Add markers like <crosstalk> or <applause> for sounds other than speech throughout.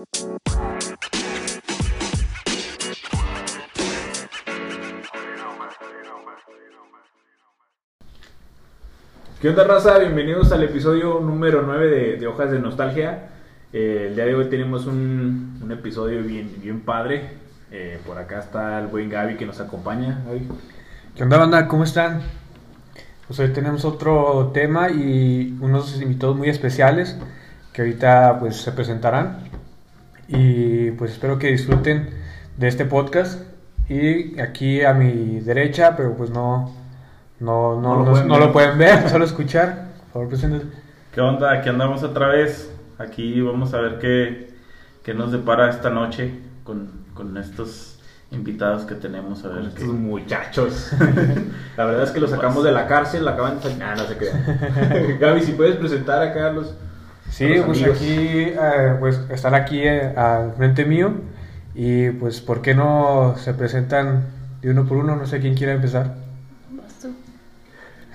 ¿Qué onda, raza? Bienvenidos al episodio número 9 de, Hojas de Nostalgia. Eh, el día de hoy tenemos un, episodio bien, bien padre. Eh, por acá está el buen Gaby que nos acompaña. ¿Qué onda, banda? ¿Cómo están? Pues hoy tenemos otro tema y unos invitados muy especiales que ahorita pues se presentarán. Y pues espero que disfruten de este podcast. Y aquí a mi derecha, pero pues no, no, no, No lo no- pueden no ver. lo pueden ver, <laughs> solo escuchar. Por favor, preséntense. ¿Qué onda? Aquí andamos otra vez. Aquí vamos a ver qué, qué nos depara esta noche con, con estos invitados que tenemos. A ver Estos qué. muchachos. <laughs> la verdad es que los sacamos de la cárcel, acaban de. Ah, no se crean. <laughs> Gaby, si puedes presentar acá a los. Sí, pues amigos. aquí, eh, pues están aquí eh, al frente mío. Y pues, ¿por qué no se presentan de uno por uno? No sé quién quiera empezar. Vas tú.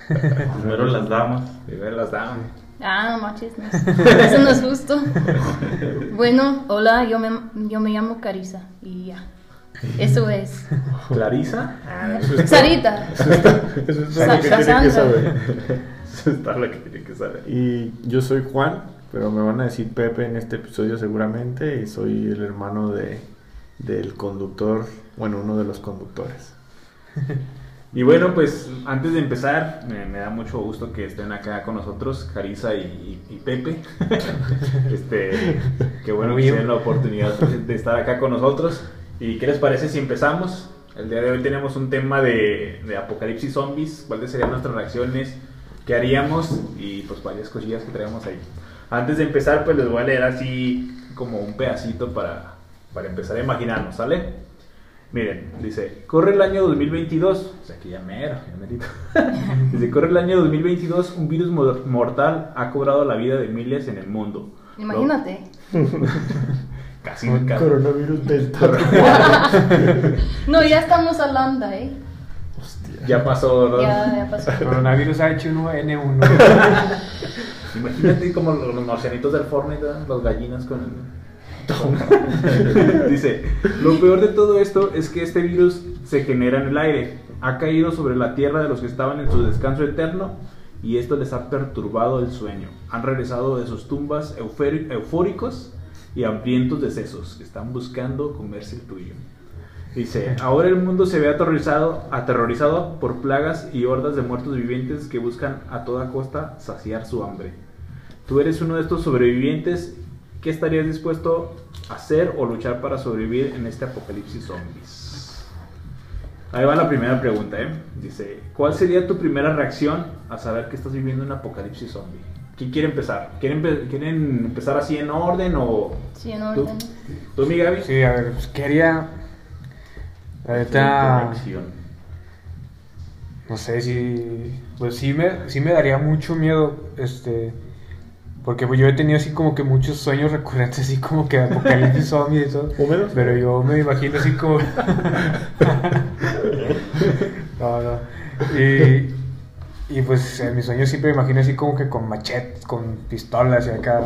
<laughs> Primero las damas. Primero las damas. Ah, no manches. <laughs> Eso no es justo. Bueno, hola, yo me, yo me llamo Carisa y ya. Eso es. ¿Clarisa? Sarita. Eso es Sa- lo que tiene que saber. <laughs> Eso es todo lo que tiene que saber. Y yo soy Juan, pero me van a decir Pepe en este episodio seguramente, y soy el hermano de, del conductor, bueno, uno de los conductores. <laughs> Y bueno, pues antes de empezar, me, me da mucho gusto que estén acá con nosotros, Carisa y, y- y Pepe. <laughs> este, qué bueno que Muy tienen la oportunidad de estar acá con nosotros. ¿Y qué les parece si empezamos? El día de hoy tenemos un tema de, de apocalipsis zombies, cuáles serían nuestras reacciones, qué haríamos y pues varias cosillas que traemos ahí. Antes de empezar, pues les voy a leer así como un pedacito para, para empezar a imaginarnos, ¿sale? Miren, dice, corre el año 2022, o sea que ya mero, ya merito. <laughs> dice, corre el año 2022, un virus mor- mortal ha cobrado la vida de miles en el mundo. Imagínate. <laughs> Casi, Un casi. coronavirus delta. <laughs> No, ya estamos hablando, ¿eh? Hostia. Ya pasó, ¿verdad? Ya, ya pasó. Coronavirus H1N1. Imagínate como los, los marcianitos del Fortnite, ¿verdad? los gallinas con el... <laughs> Dice, lo peor de todo esto es que este virus se genera en el aire. Ha caído sobre la tierra de los que estaban en su descanso eterno y esto les ha perturbado el sueño. Han regresado de sus tumbas eufóricos y hambrientos de sesos están buscando comerse el tuyo. Dice, ahora el mundo se ve aterrorizado, aterrorizado por plagas y hordas de muertos vivientes que buscan a toda costa saciar su hambre. Tú eres uno de estos sobrevivientes. ¿Qué estarías dispuesto a hacer o luchar para sobrevivir en este apocalipsis zombies? Ahí va la primera pregunta, ¿eh? Dice, ¿cuál sería tu primera reacción a saber que estás viviendo un apocalipsis zombie? ¿Quién quiere empezar? ¿Quieren, empe- ¿Quieren empezar así en orden o...? Sí, en ¿Tú? orden. ¿Tú, mi Gaby? Sí, a ver, pues quería. Tu Ahorita. reacción. No sé si. Pues sí me, sí me daría mucho miedo. Este. Porque pues yo he tenido así como que muchos sueños recurrentes, así como que apocalipsis <laughs> zombie y todo. ¿Húmedos? Pero yo me imagino así como. <laughs> no, no. Y, y pues en mis sueños siempre me imagino así como que con machetes, con pistolas y acá.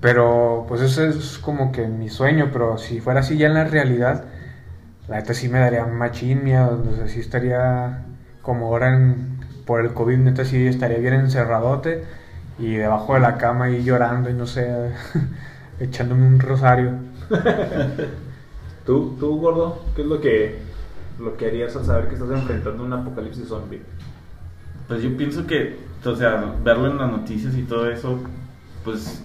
Pero pues eso es como que mi sueño, pero si fuera así ya en la realidad, la neta sí me daría machín miedo, o sea, sí estaría como ahora en- por el COVID, neta sí estaría bien encerradote y debajo de la cama y llorando y no sé, <laughs> echándome un rosario. <laughs> ¿Tú, tú, gordo? ¿Qué es lo que, lo que harías al saber que estás enfrentando un apocalipsis zombie? Pues yo pienso que, o sea, verlo en las noticias y todo eso, pues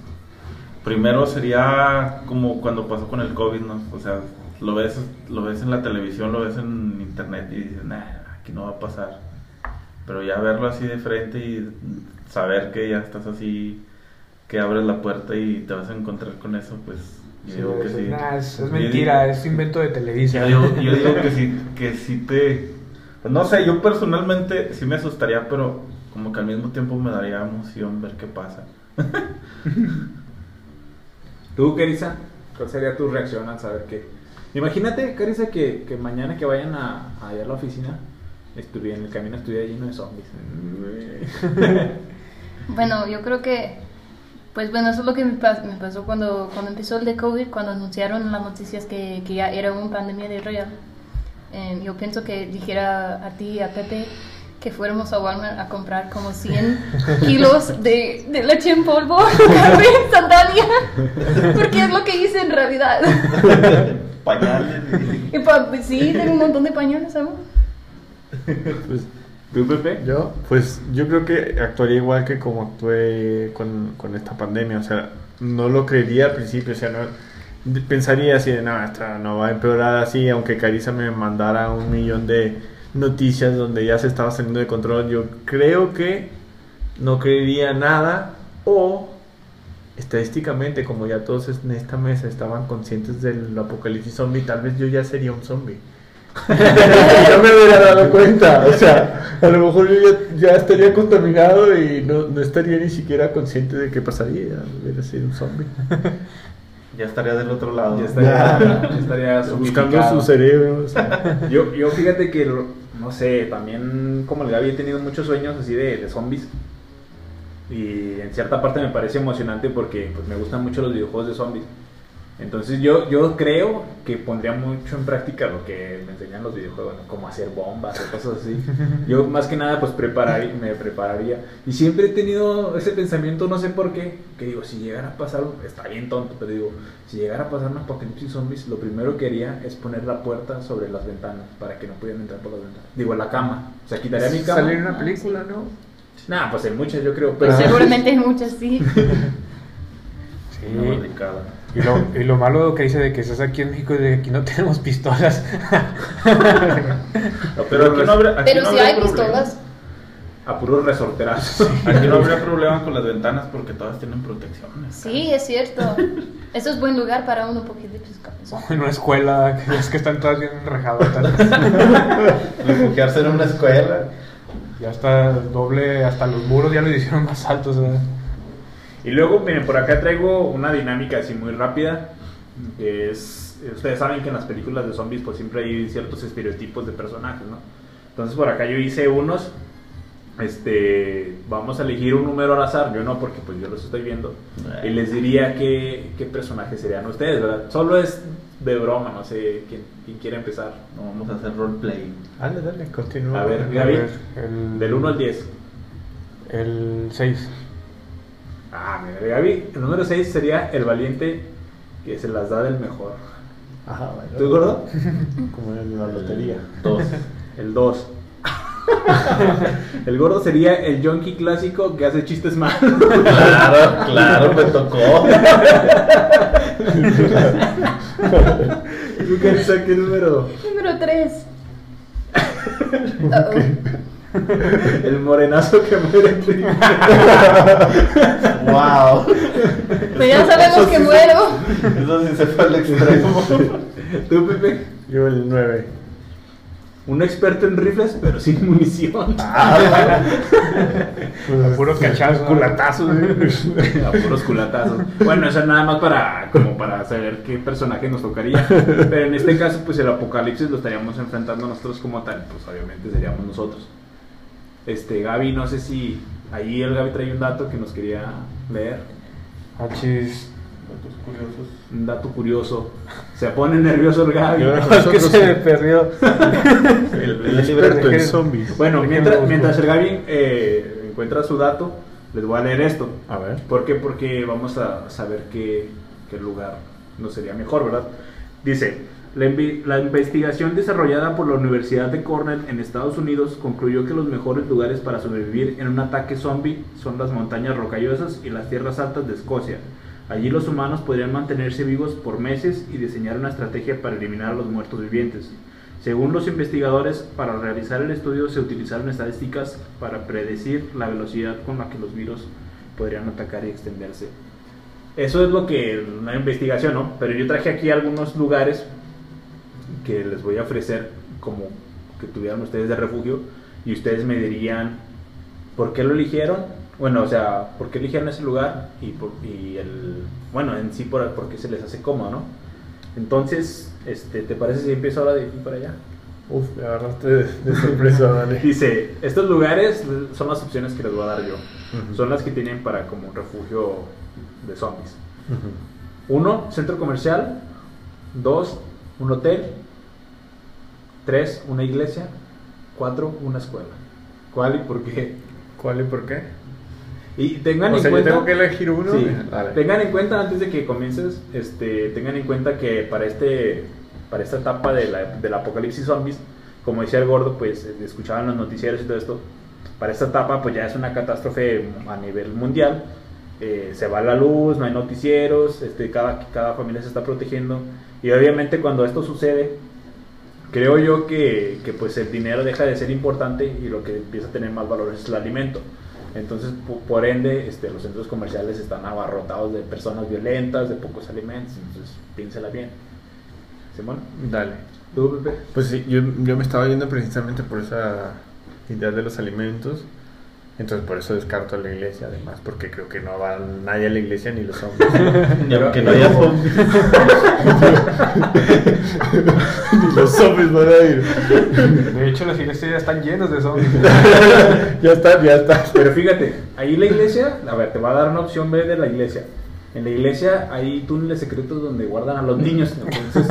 primero sería como cuando pasó con el COVID, ¿no? O sea, lo ves, lo ves en la televisión, lo ves en internet y dices, nah, aquí no va a pasar. Pero ya verlo así de frente y saber que ya estás así, que abres la puerta y te vas a encontrar con eso, pues yo digo que sí. Nah, es, es mentira, digo- es invento de Televisa. yo digo, yo digo que sí, <laughs> que sí te... pues no sé, yo personalmente sí me asustaría, pero como que al mismo tiempo me daría emoción ver qué pasa. <laughs> ¿Tú, Carissa? ¿Cuál sería tu reacción al saber que... Imagínate, Carissa, que, que mañana que vayan a, allá a la oficina, estuviera en el camino estuviera lleno de zombies. Bueno, yo creo que Pues bueno, eso es lo que me, pas- me pasó cuando, cuando empezó el de COVID, cuando anunciaron las noticias que, que ya era una pandemia de real. Eh, yo pienso que dijera a ti y a Pepe que fuéramos a Walmart a comprar como 100 <laughs> kilos de, de leche en polvo, <laughs> café instantánea, porque es lo que hice en realidad. Pañales. Y pa- pues sí, tengo un montón de pañales aún. <laughs> Pues, ¿Tú, Pepe? Yo, pues yo creo que actuaría igual que como actué con, con esta pandemia. O sea, no lo creería al principio. O sea, no, pensaría así de, no, no va a empeorar así. Aunque Carissa me mandara un millón de noticias donde ya se estaba saliendo de control. Yo creo que no creería nada. O estadísticamente, como ya todos en esta mesa estaban conscientes del apocalipsis zombie, tal vez yo ya sería un zombie. <laughs> yo me hubiera dado cuenta, o sea, a lo mejor yo ya, ya estaría contaminado y no, no estaría ni siquiera consciente de qué pasaría, hubiera sido un zombie. <laughs> Ya estaría del otro lado. Ya estaría, ya estaría <laughs> Buscando su cerebro. o sea. Yo, yo fíjate que, no sé, también como el Gaby he tenido muchos sueños así de, de zombies. Y en cierta parte me parece emocionante porque pues, me gustan mucho los videojuegos de zombies. Entonces yo, yo creo que pondría mucho en práctica lo que me enseñan los videojuegos, ¿no? como hacer bombas o cosas así. <laughs> Yo más que nada pues prepararía, me prepararía. Y siempre he tenido ese pensamiento, no sé por qué, que digo, si llegara a pasar, está bien tonto, pero digo, si llegara a pasar un apocalipsis zombies, lo primero que haría es poner la puerta sobre las ventanas para que no pudieran entrar por las ventanas. Digo, la cama. O sea, quitaría mi cama. Salir en una película, ¿no? Nah, pues hay muchas yo creo, Pues pero... seguramente hay muchas, sí. <laughs> Sí. Barricada. Y lo, y lo malo que dice de que estás aquí en México es de que aquí no <laughs> tenemos pistolas. Pero aquí no habría, aquí Pero no si hay problema. pistolas. A puros resorterazos. Aquí no habría problema con las ventanas porque todas tienen protecciones. Sí, es cierto. Eso es buen lugar para un apocalipsis cabezón. en una escuela, es que están todas bien enrejadotas. <laughs> Refugiarse en una escuela. Ya está doble, hasta los muros ya lo hicieron más altos. ¿verdad? Y luego, miren, por acá traigo una dinámica así muy rápida, que es, ustedes saben que en las películas de zombies pues siempre hay ciertos estereotipos de personajes, ¿no? Entonces por acá yo hice unos, este, vamos a elegir un número al azar, yo no porque pues yo los estoy viendo, y les diría qué, qué personaje serían ustedes, ¿verdad? Solo es de broma, no sé quién, quién quiere empezar. No, vamos a hacer roleplay. Dale, dale, continúa. A ver, Gaby, del 1 al 10. El 6. Ah, mira, Gaby, el número 6 sería el valiente que se las da del mejor. Ajá, bueno. ¿Tú, gordo? <laughs> Como en la lotería. Dos. El 2. <laughs> el gordo sería el yonki clásico que hace chistes malos. Claro, claro, me tocó. ¿Tú qué qué número? Número 3. <laughs> <laughs> El morenazo que muere primero. wow. Pues ya sabemos que muero. Eso sí se fue al extremo. <laughs> ¿Tú, Pepe? Yo el 9. Un experto en rifles, pero sin munición. A puro cachazo. Culatazos. A puros culatazos. Bueno, eso es nada más para, como para saber qué personaje nos tocaría. Pero en este caso, pues el apocalipsis lo estaríamos enfrentando nosotros como tal. Pues obviamente seríamos nosotros. Este, Gaby, no sé si ahí el Gaby trae un dato que nos quería leer. Achis. Datos curiosos. Un dato curioso. Se pone nervioso el Gaby. Yo- Es que se me perdió. <laughs> El, el experto en zombies. Bueno, mientras, mientras el Gaby eh, encuentra su dato, les voy a leer esto. A ver. ¿Por qué? Porque vamos a saber qué, qué lugar nos sería mejor, ¿verdad? Dice, la, la investigación desarrollada por la Universidad de Cornell en Estados Unidos concluyó que los mejores lugares para sobrevivir en un ataque zombie son las montañas rocallosas y las tierras altas de Escocia. Allí los humanos podrían mantenerse vivos por meses y diseñar una estrategia para eliminar a los muertos vivientes. Según los investigadores, para realizar el estudio se utilizaron estadísticas para predecir la velocidad con la que los virus podrían atacar y extenderse. Eso es lo que una investigación, ¿no? Pero yo traje aquí algunos lugares que les voy a ofrecer como que tuvieran ustedes de refugio y ustedes me dirían por qué lo eligieron. Bueno, o sea, por qué eligieron ese lugar y, por, y el, bueno, en sí por, por qué se les hace cómodo, ¿no? Entonces, este, ¿te parece si empiezo ahora de aquí para allá? Uf, me agarraste de, de sorpresa, <laughs> dale. Dice, estos lugares son las opciones que les voy a dar yo. Ujú. Son las que tienen para como refugio de zombies. Uno, centro comercial. Dos, un hotel. Tres, una iglesia. Cuatro, una escuela. ¿Cuál y por qué? ¿Cuál y por qué? Y tengan O en sea, yo cuenta. tengo que elegir uno. Sí, Dale. tengan en cuenta antes de que comiences, este, tengan en cuenta que para este, para esta etapa de la- del apocalipsis zombies, como decía el gordo, pues escuchaban los noticieros y todo esto. Para esta etapa, pues ya es una catástrofe a nivel mundial. Eh, se va la luz, no hay noticieros, este, cada, cada familia se está protegiendo. Y obviamente cuando esto sucede, creo yo que, que, pues el dinero deja de ser importante y lo que empieza a tener más valor es el alimento. Entonces, po- por ende, este, los centros comerciales están abarrotados de personas violentas, de pocos alimentos. Entonces, piénsela bien. Simón, Dale. tú, Pepe. Pues sí, yo, yo me estaba yendo precisamente por esa idea de los alimentos. Entonces por eso descarto a la iglesia además, porque creo que no va nadie a la iglesia ni los hombres. <laughs> Y aunque no haya zombies. <laughs> ni los hombres van a ir. De hecho, las iglesias ya están llenas de zombies. <laughs> ya está, ya está. Pero fíjate, ahí la iglesia, a ver, te va a dar una opción B de la iglesia. En la iglesia hay túneles secretos donde guardan a los niños. Entonces,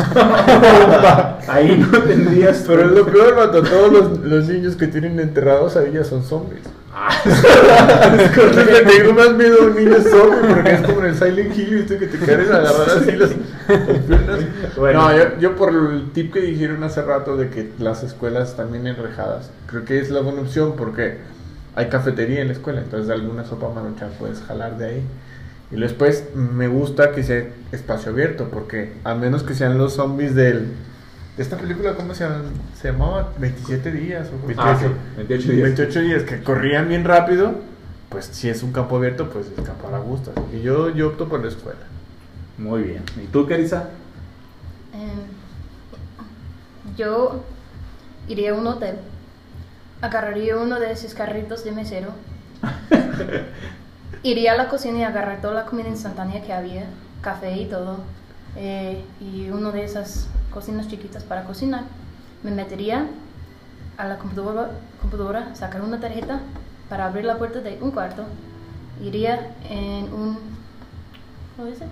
ahí no tendrías. Pero es lo peor, mato, todos los, los niños que tienen enterrados ahí ya son zombies. Ah, Es que tengo más miedo a un niño zombie porque es como en el Silent Hill, ¿viste? Que te quieren agarrar así las, las piernas. Bueno. No, yo, yo por el tip que dijeron hace rato de que las escuelas están bien enrejadas, creo que es la buena opción porque hay cafetería en la escuela, entonces alguna sopa maruchan puedes jalar de ahí. Y después me gusta que sea espacio abierto porque a menos que sean los zombies del... De esta película, ¿cómo se, llama? se llamaba? 27 días. O Ah, sí, 28 días. 28 días, que corrían bien rápido, pues si es un campo abierto, pues es campo a gusto. Así que yo, yo opto por la escuela. muy bien. ¿Y tú, Carissa? Em, yo iría a un hotel, agarraría uno de esos carritos de mesero, <laughs> iría a la cocina y agarrar toda la comida instantánea que había, café y todo, eh, y uno de esas cocinas chiquitas para cocinar. Me metería a la computadora, computadora sacar una tarjeta para abrir la puerta de un cuarto, iría en un... ¿Cómo dice?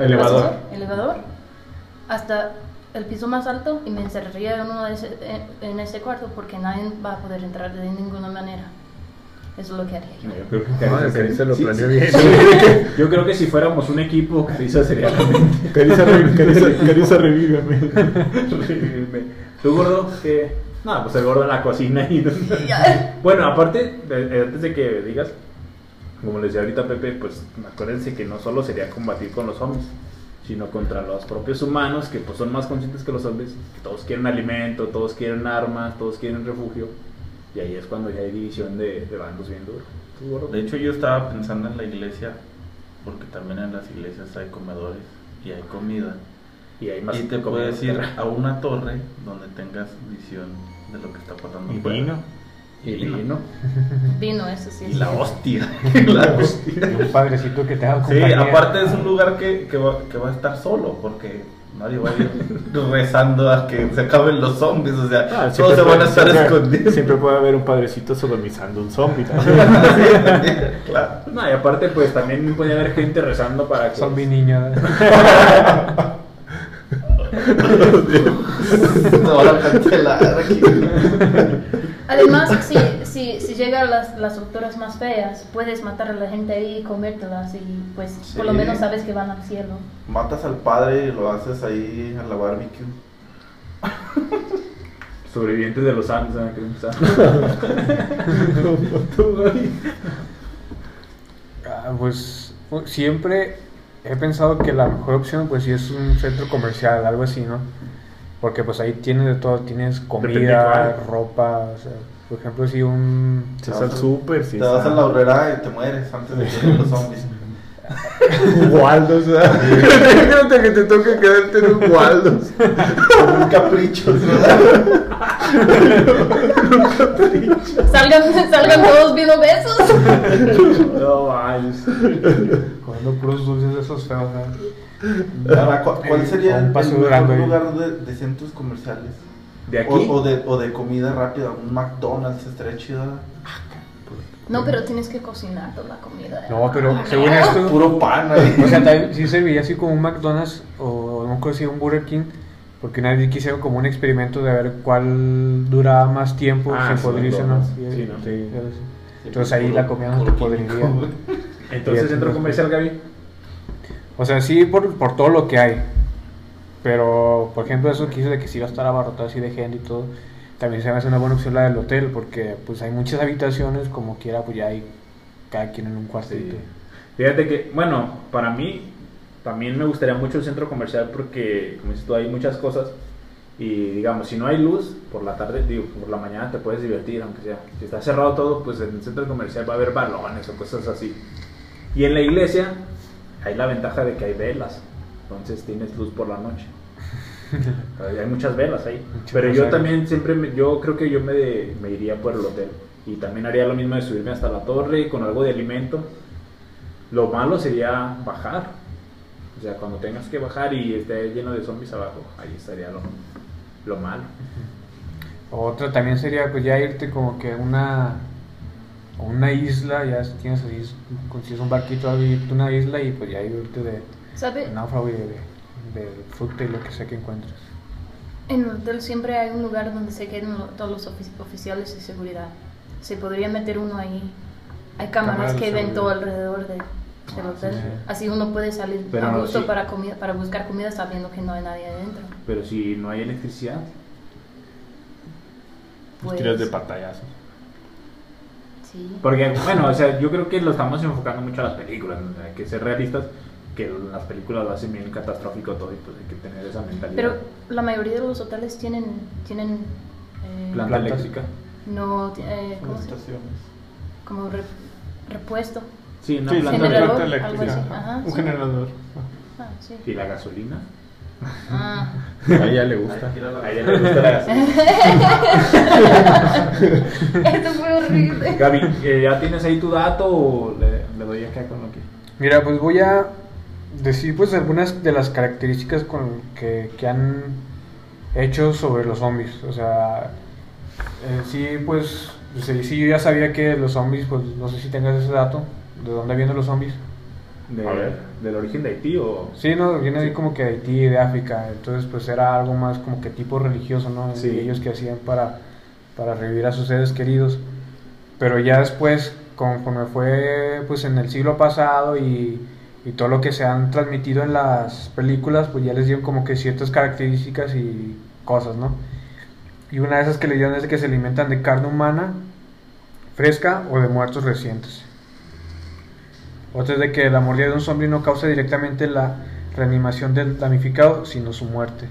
Elevador. elevador hasta el piso más alto y me encerraría en, uno de ese, en, en ese cuarto porque nadie va a poder entrar de ninguna manera. Eso es lo que haría yo. Yo creo que Carissa lo planeó sí, bien. sí, yo creo que- Yo creo que si fuéramos un equipo, Carissa sería la mente. <laughs> Carissa, re- Carissa- Carissa, revívame. ¿Tú, gordo? ¿Qué? No, pues el gordo en la cocina y... Bueno, aparte, de- antes de que digas, como les decía ahorita Pepe, pues acuérdense que no solo sería combatir con los zombies, sino contra los propios humanos que pues son más conscientes que los zombies. Todos quieren alimento, todos quieren armas, todos quieren refugio. Y ahí es cuando ya hay división de, de bandos bien duro. De hecho, yo estaba pensando en la iglesia, porque también en las iglesias hay comedores y hay comida. y hay más Y te puedes ir a una torre donde tengas visión de lo que está pasando. Y vino. Y vino. <laughs> Vino, eso sí. Y sí. la hostia. <laughs> <laughs> la hostia. Y un padrecito que te haga Sí, aparte es un lugar que, que, va, que va a estar solo, porque nadie va a ir rezando a que se acaben los zombies, o sea, Ah, todos se van a estar siempre- escondidos. Siempre puede haber un padrecito sodomizando un zombie <laughs> también. claro. No, y aparte pues también puede haber gente rezando para que... Zombie niño. <laughs> No van a cancelar aquí. Además, si, si, si llegan las, las doctoras más feas, puedes matar a la gente ahí y comértelas y pues por lo Sí. menos sabes que van al cielo. Matas al padre y lo haces ahí a la barbecue. <laughs> Sobrevivientes de los Andes, ¿saben qué? <laughs> Tú, Gaby. Ah, pues u- siempre he pensado que la mejor opción pues sí es un centro comercial, algo así, ¿no? Porque pues ahí tienes de todo, tienes comida, ropa, o sea, por ejemplo si un... Si es al súper, si Te vas a la horrera y te mueres antes de que los zombies. <laughs> Waldos, ¿verdad? <laughs> Imagínate que te toque quedarte en un Waldos. Un capricho, ¿verdad? <laughs> Salgan, salgan todos bien obesos. No, vayas. Comiendo puros dulces de esos feos, ¿cu- ¿Cuál Eh, sería o el un paso mejor lugar de, de centros comerciales? De aquí. O, o de, o de comida rápida, un McDonald's estaría chido. ¿verdad? No, pero tienes que cocinar toda la comida. No, pero Ah, según esto, Puro pan o sea, también sí se veía así como un McDonald's o no si un Burger King, porque una vez quisieron como un experimento de ver cuál duraba más tiempo, Ah, si sí, podría o no. Sí, ¿no? sí, Entonces ahí la comida no se podría. <laughs> Entonces, centro comercial, Gaby. O sea, sí por, por todo lo que hay. Pero, por ejemplo, eso que dice de que sí va a estar abarrotado así de gente y todo, también se me hace una buena opción la del hotel, porque pues hay muchas habitaciones, como quiera, pues ya hay cada quien en un cuartito. Fíjate que, bueno, para mí también me gustaría mucho el centro comercial porque, como dices tú, hay muchas cosas. Y digamos, si no hay luz, por la tarde, digo, por la mañana te puedes divertir, aunque sea. Si está cerrado todo, pues en el centro comercial va a haber balones o cosas así. Y en la iglesia hay la ventaja de que hay velas. Entonces tienes luz por la noche. <laughs> Hay muchas velas ahí. Mucho Pero yo también siempre, me- yo creo que yo me, de- me iría por el hotel. Y también haría lo mismo de subirme hasta la torre con algo de alimento. Lo malo sería bajar. O sea, cuando tengas que bajar y esté lleno de zombies abajo, ahí estaría lo, lo malo. Otra también sería pues ya irte como que a una, una isla, ya si tienes ahí, consigues un barquito, a irte a una isla y pues ya irte de, ¿Sabe? náufrago y de, de fruta y lo que sea que encuentres. En el hotel siempre hay un lugar donde se quedan lo- todos los ofi- oficiales de seguridad. Se podría meter uno ahí. Hay cámaras que ven todo alrededor de- del Ah, hotel. sí. Así uno puede salir Pero a no, gusto sí. para, comida, para buscar comida sabiendo que no hay nadie adentro. Pero si no hay electricidad, Pues, Tiras de pantallazos. sí. Porque, bueno, o sea, yo creo que lo estamos enfocando mucho a las películas, ¿no? hay que ser realistas, que las películas lo hacen bien catastrófico todo y pues hay que tener esa mentalidad. Pero la mayoría de los hoteles tienen, tienen eh, Planta eléctrica. no, eh, ¿cómo estaciones. como re- repuesto. Sí, una Sí, planta Generador, eléctrica. algo así, ajá, un sí. generador. Ah, sí. ¿Y la gasolina? Ah. A ella le gusta. A ella le gusta la gasolina. <laughs> Esto fue horrible. Gaby, eh, ¿ya tienes ahí tu dato o le, le doy acá con lo que...? Mira, pues voy a decir pues algunas de las características con que, que han hecho sobre los zombies. O sea, eh, sí, pues, sí, sí, yo ya sabía que los zombies, pues no sé si tengas ese dato, de dónde vienen los zombies. De- A ver. ¿Del origen de Haití o...? Sí, no, viene Sí. como que de Haití, de África, entonces pues era algo más como que tipo religioso, ¿no? Sí. Y ellos que hacían para, para revivir a sus seres queridos. Pero ya después, conforme fue pues en el siglo pasado y, y todo lo que se han transmitido en las películas, pues ya les dieron como que ciertas características y cosas, ¿no? Y una de esas que le dieron es que se alimentan de carne humana, fresca o de muertos recientes. Otra es de que la mordida de un zombie no causa directamente la reanimación del damnificado, sino su muerte.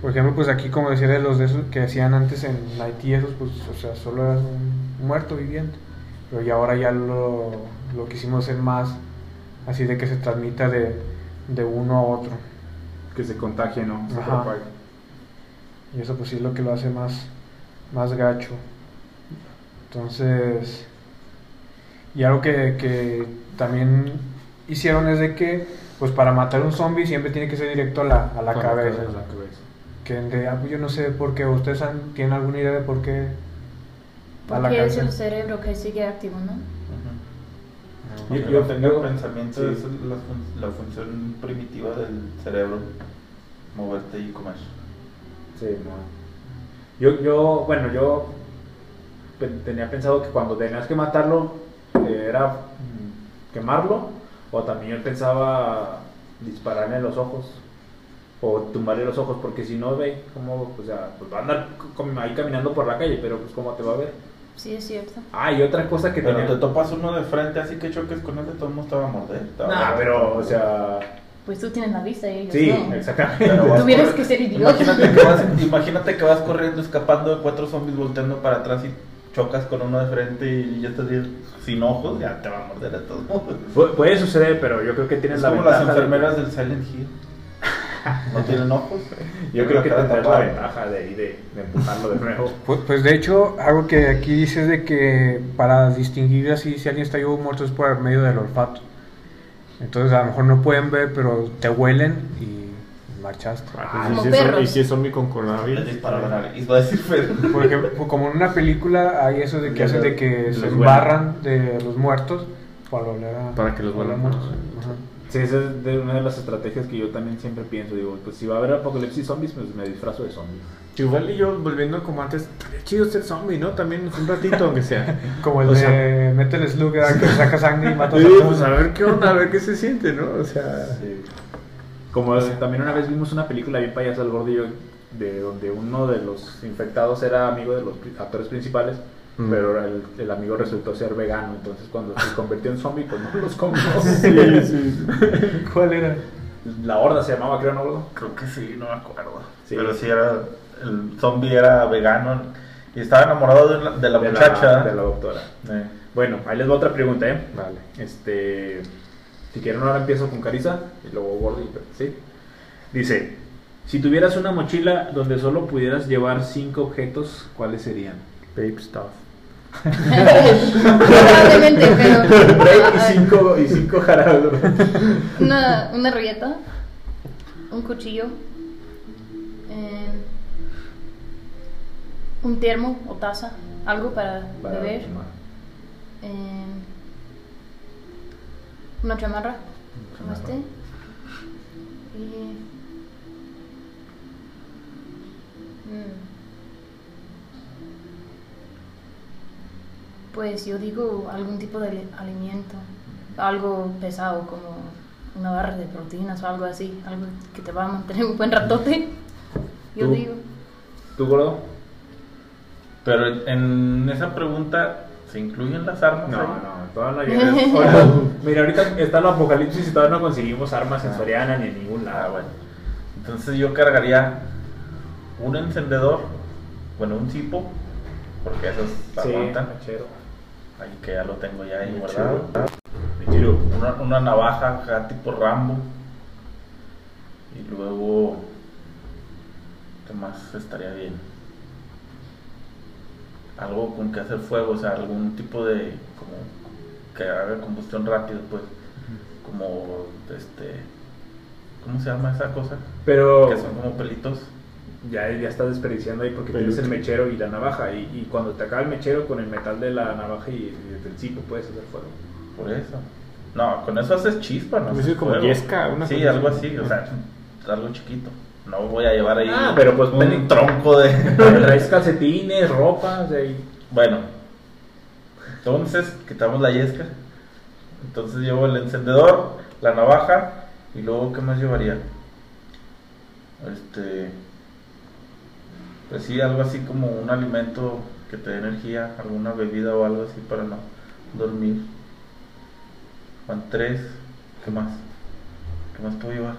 Por ejemplo, pues aquí como decía de los que hacían antes en Haití, esos pues, o sea, solo era un muerto viviente. Pero ya ahora ya lo, lo quisimos hacer más así de que se transmita de, de uno a otro. Que se contagie, ¿no? Se Ajá. propague. Y eso pues sí es lo que lo hace más, más gacho. Entonces, y algo que, que también hicieron es de que, pues para matar un zombie siempre tiene que ser directo a la, a la cabeza. a la cabeza. Que en realidad, pues, yo no sé por qué, ¿ustedes han- tienen alguna idea de por qué Porque es el cerebro que sigue activo, ¿no? Tengo yo- pensamiento, sí. es la, fun- la función primitiva del cerebro, moverte y comer. Sí, no. Yo, yo, bueno, yo tenía pensado que cuando tenías que matarlo eh, era mm, quemarlo o también yo pensaba dispararle los ojos o tumbarle los ojos porque si no ve cómo, o sea, pues va a andar como ahí caminando por la calle, pero pues cómo te va a ver. Sí, es cierto. Ah, y otra cosa que Pero tenía... te topas uno de frente, así que choques con él, de todos modos te va a morder. te va a Nah, pero, o sea, Pues tú tienes la vista y ellos sí, no. exactamente. Tuvieras que ser idiota. Imagínate que, vas, imagínate que vas corriendo, escapando de cuatro zombies, volteando para atrás y chocas con uno de frente y ya estás bien sin ojos, ya te va a morder de todos modos. Pu- puede suceder, pero yo creo que tienes Es la como ventaja las de- enfermeras del Silent Hill. <laughs> No tienen ojos. Yo creo que tendrás la ventaja de, ahí de, de empujarlo de nuevo. <laughs> Pues, pues de hecho, algo que aquí dice es de que para distinguir así si alguien está vivo o muerto es por medio del olfato. Entonces a lo mejor no pueden ver, pero te huelen y marchaste. Ah, Como y, si es, perros. y si con Les coronavirus. <laughs> Por ejemplo, como en una película hay eso de que hacen de que se embarran de los muertos para oler a- Para que los vuelvan muertos. muertos. Ajá. Sí, esa es de una de las estrategias que yo también siempre pienso. Digo, pues si va a haber apocalipsis zombies, pues me disfrazo de zombies. Igual y yo volviendo como antes, estaría chido ser zombie, ¿no? También un ratito, aunque sea. <laughs> Como el O de sea- Metal Slug, que saca sangre y mata a Sí, todos. pues a ver qué onda, a ver qué se siente, ¿no? O sea. Como también una vez vimos una película bien payasa el gordillo de donde uno de los infectados era amigo de los actores principales, Mm. pero el, el amigo resultó ser vegano, entonces cuando se <laughs> convirtió en zombie pues no los comió. <laughs> Sí, sí. <laughs> ¿Cuál era? La horda se llamaba, creo, ¿no? Creo que sí, no me acuerdo. Sí. Pero sí era. El zombie era vegano y estaba enamorado de, una- de la De muchacha. de la doctora. Eh, Bueno, ahí les va otra pregunta, ¿eh? Vale. Este, si quieren ahora empiezo con Carisa y luego Gordy, ¿sí? Dice, si tuvieras una mochila donde solo pudieras llevar cinco objetos, ¿cuáles serían? Babe stuff. Probablemente, pero. Break y cinco, y cinco jarabes. Una, una rilleta, un cuchillo, eh, un termo o taza, algo para, Para beber, eh, una chamarra, como este, y. mm, Pues yo digo algún tipo de ali- alimento, algo pesado como una barra de proteínas o algo así, algo que te va a mantener un buen ratote. <laughs> Yo ¿Tú? digo. ¿Tú, Gordo? Pero en- en esa pregunta, ¿se incluyen las armas? No, ahí? no, todavía no <laughs> Mira, ahorita está el apocalipsis y todavía no conseguimos armas en Soriana ni en ningún Ah, lado. bueno. Entonces yo cargaría un encendedor, bueno, un tipo, porque esos Sí, aguantan. Ahí que ya lo tengo ya ahí guardado. Mechero. Una, una navaja acá tipo Rambo. Y luego, ¿qué más estaría bien? Algo con que hacer fuego, o sea, algún tipo de, como, que haga combustión rápido, pues, como, este, ¿cómo se llama esa cosa? Pero Que son como pelitos. Ya, ya estás desperdiciando ahí porque Peluche. tienes el mechero y la navaja. Y, y cuando te acaba el mechero, con el metal de la navaja y, y del cipo puedes hacer fuego. Por eso. No, con eso haces chispa, ¿no? Pues es como Fuego. yesca, una Sí, algo así. o sea, algo chiquito. No voy a llevar ahí Ah, pero pues un tronco de... <laughs> Traes calcetines, ropa, y- bueno, entonces quitamos la yesca. Entonces llevo el encendedor, la navaja y luego ¿qué más llevaría? Este, pues sí, algo así como un alimento que te dé energía, alguna bebida o algo así para no dormir. Van tres, ¿qué más? ¿Qué más puedo llevar?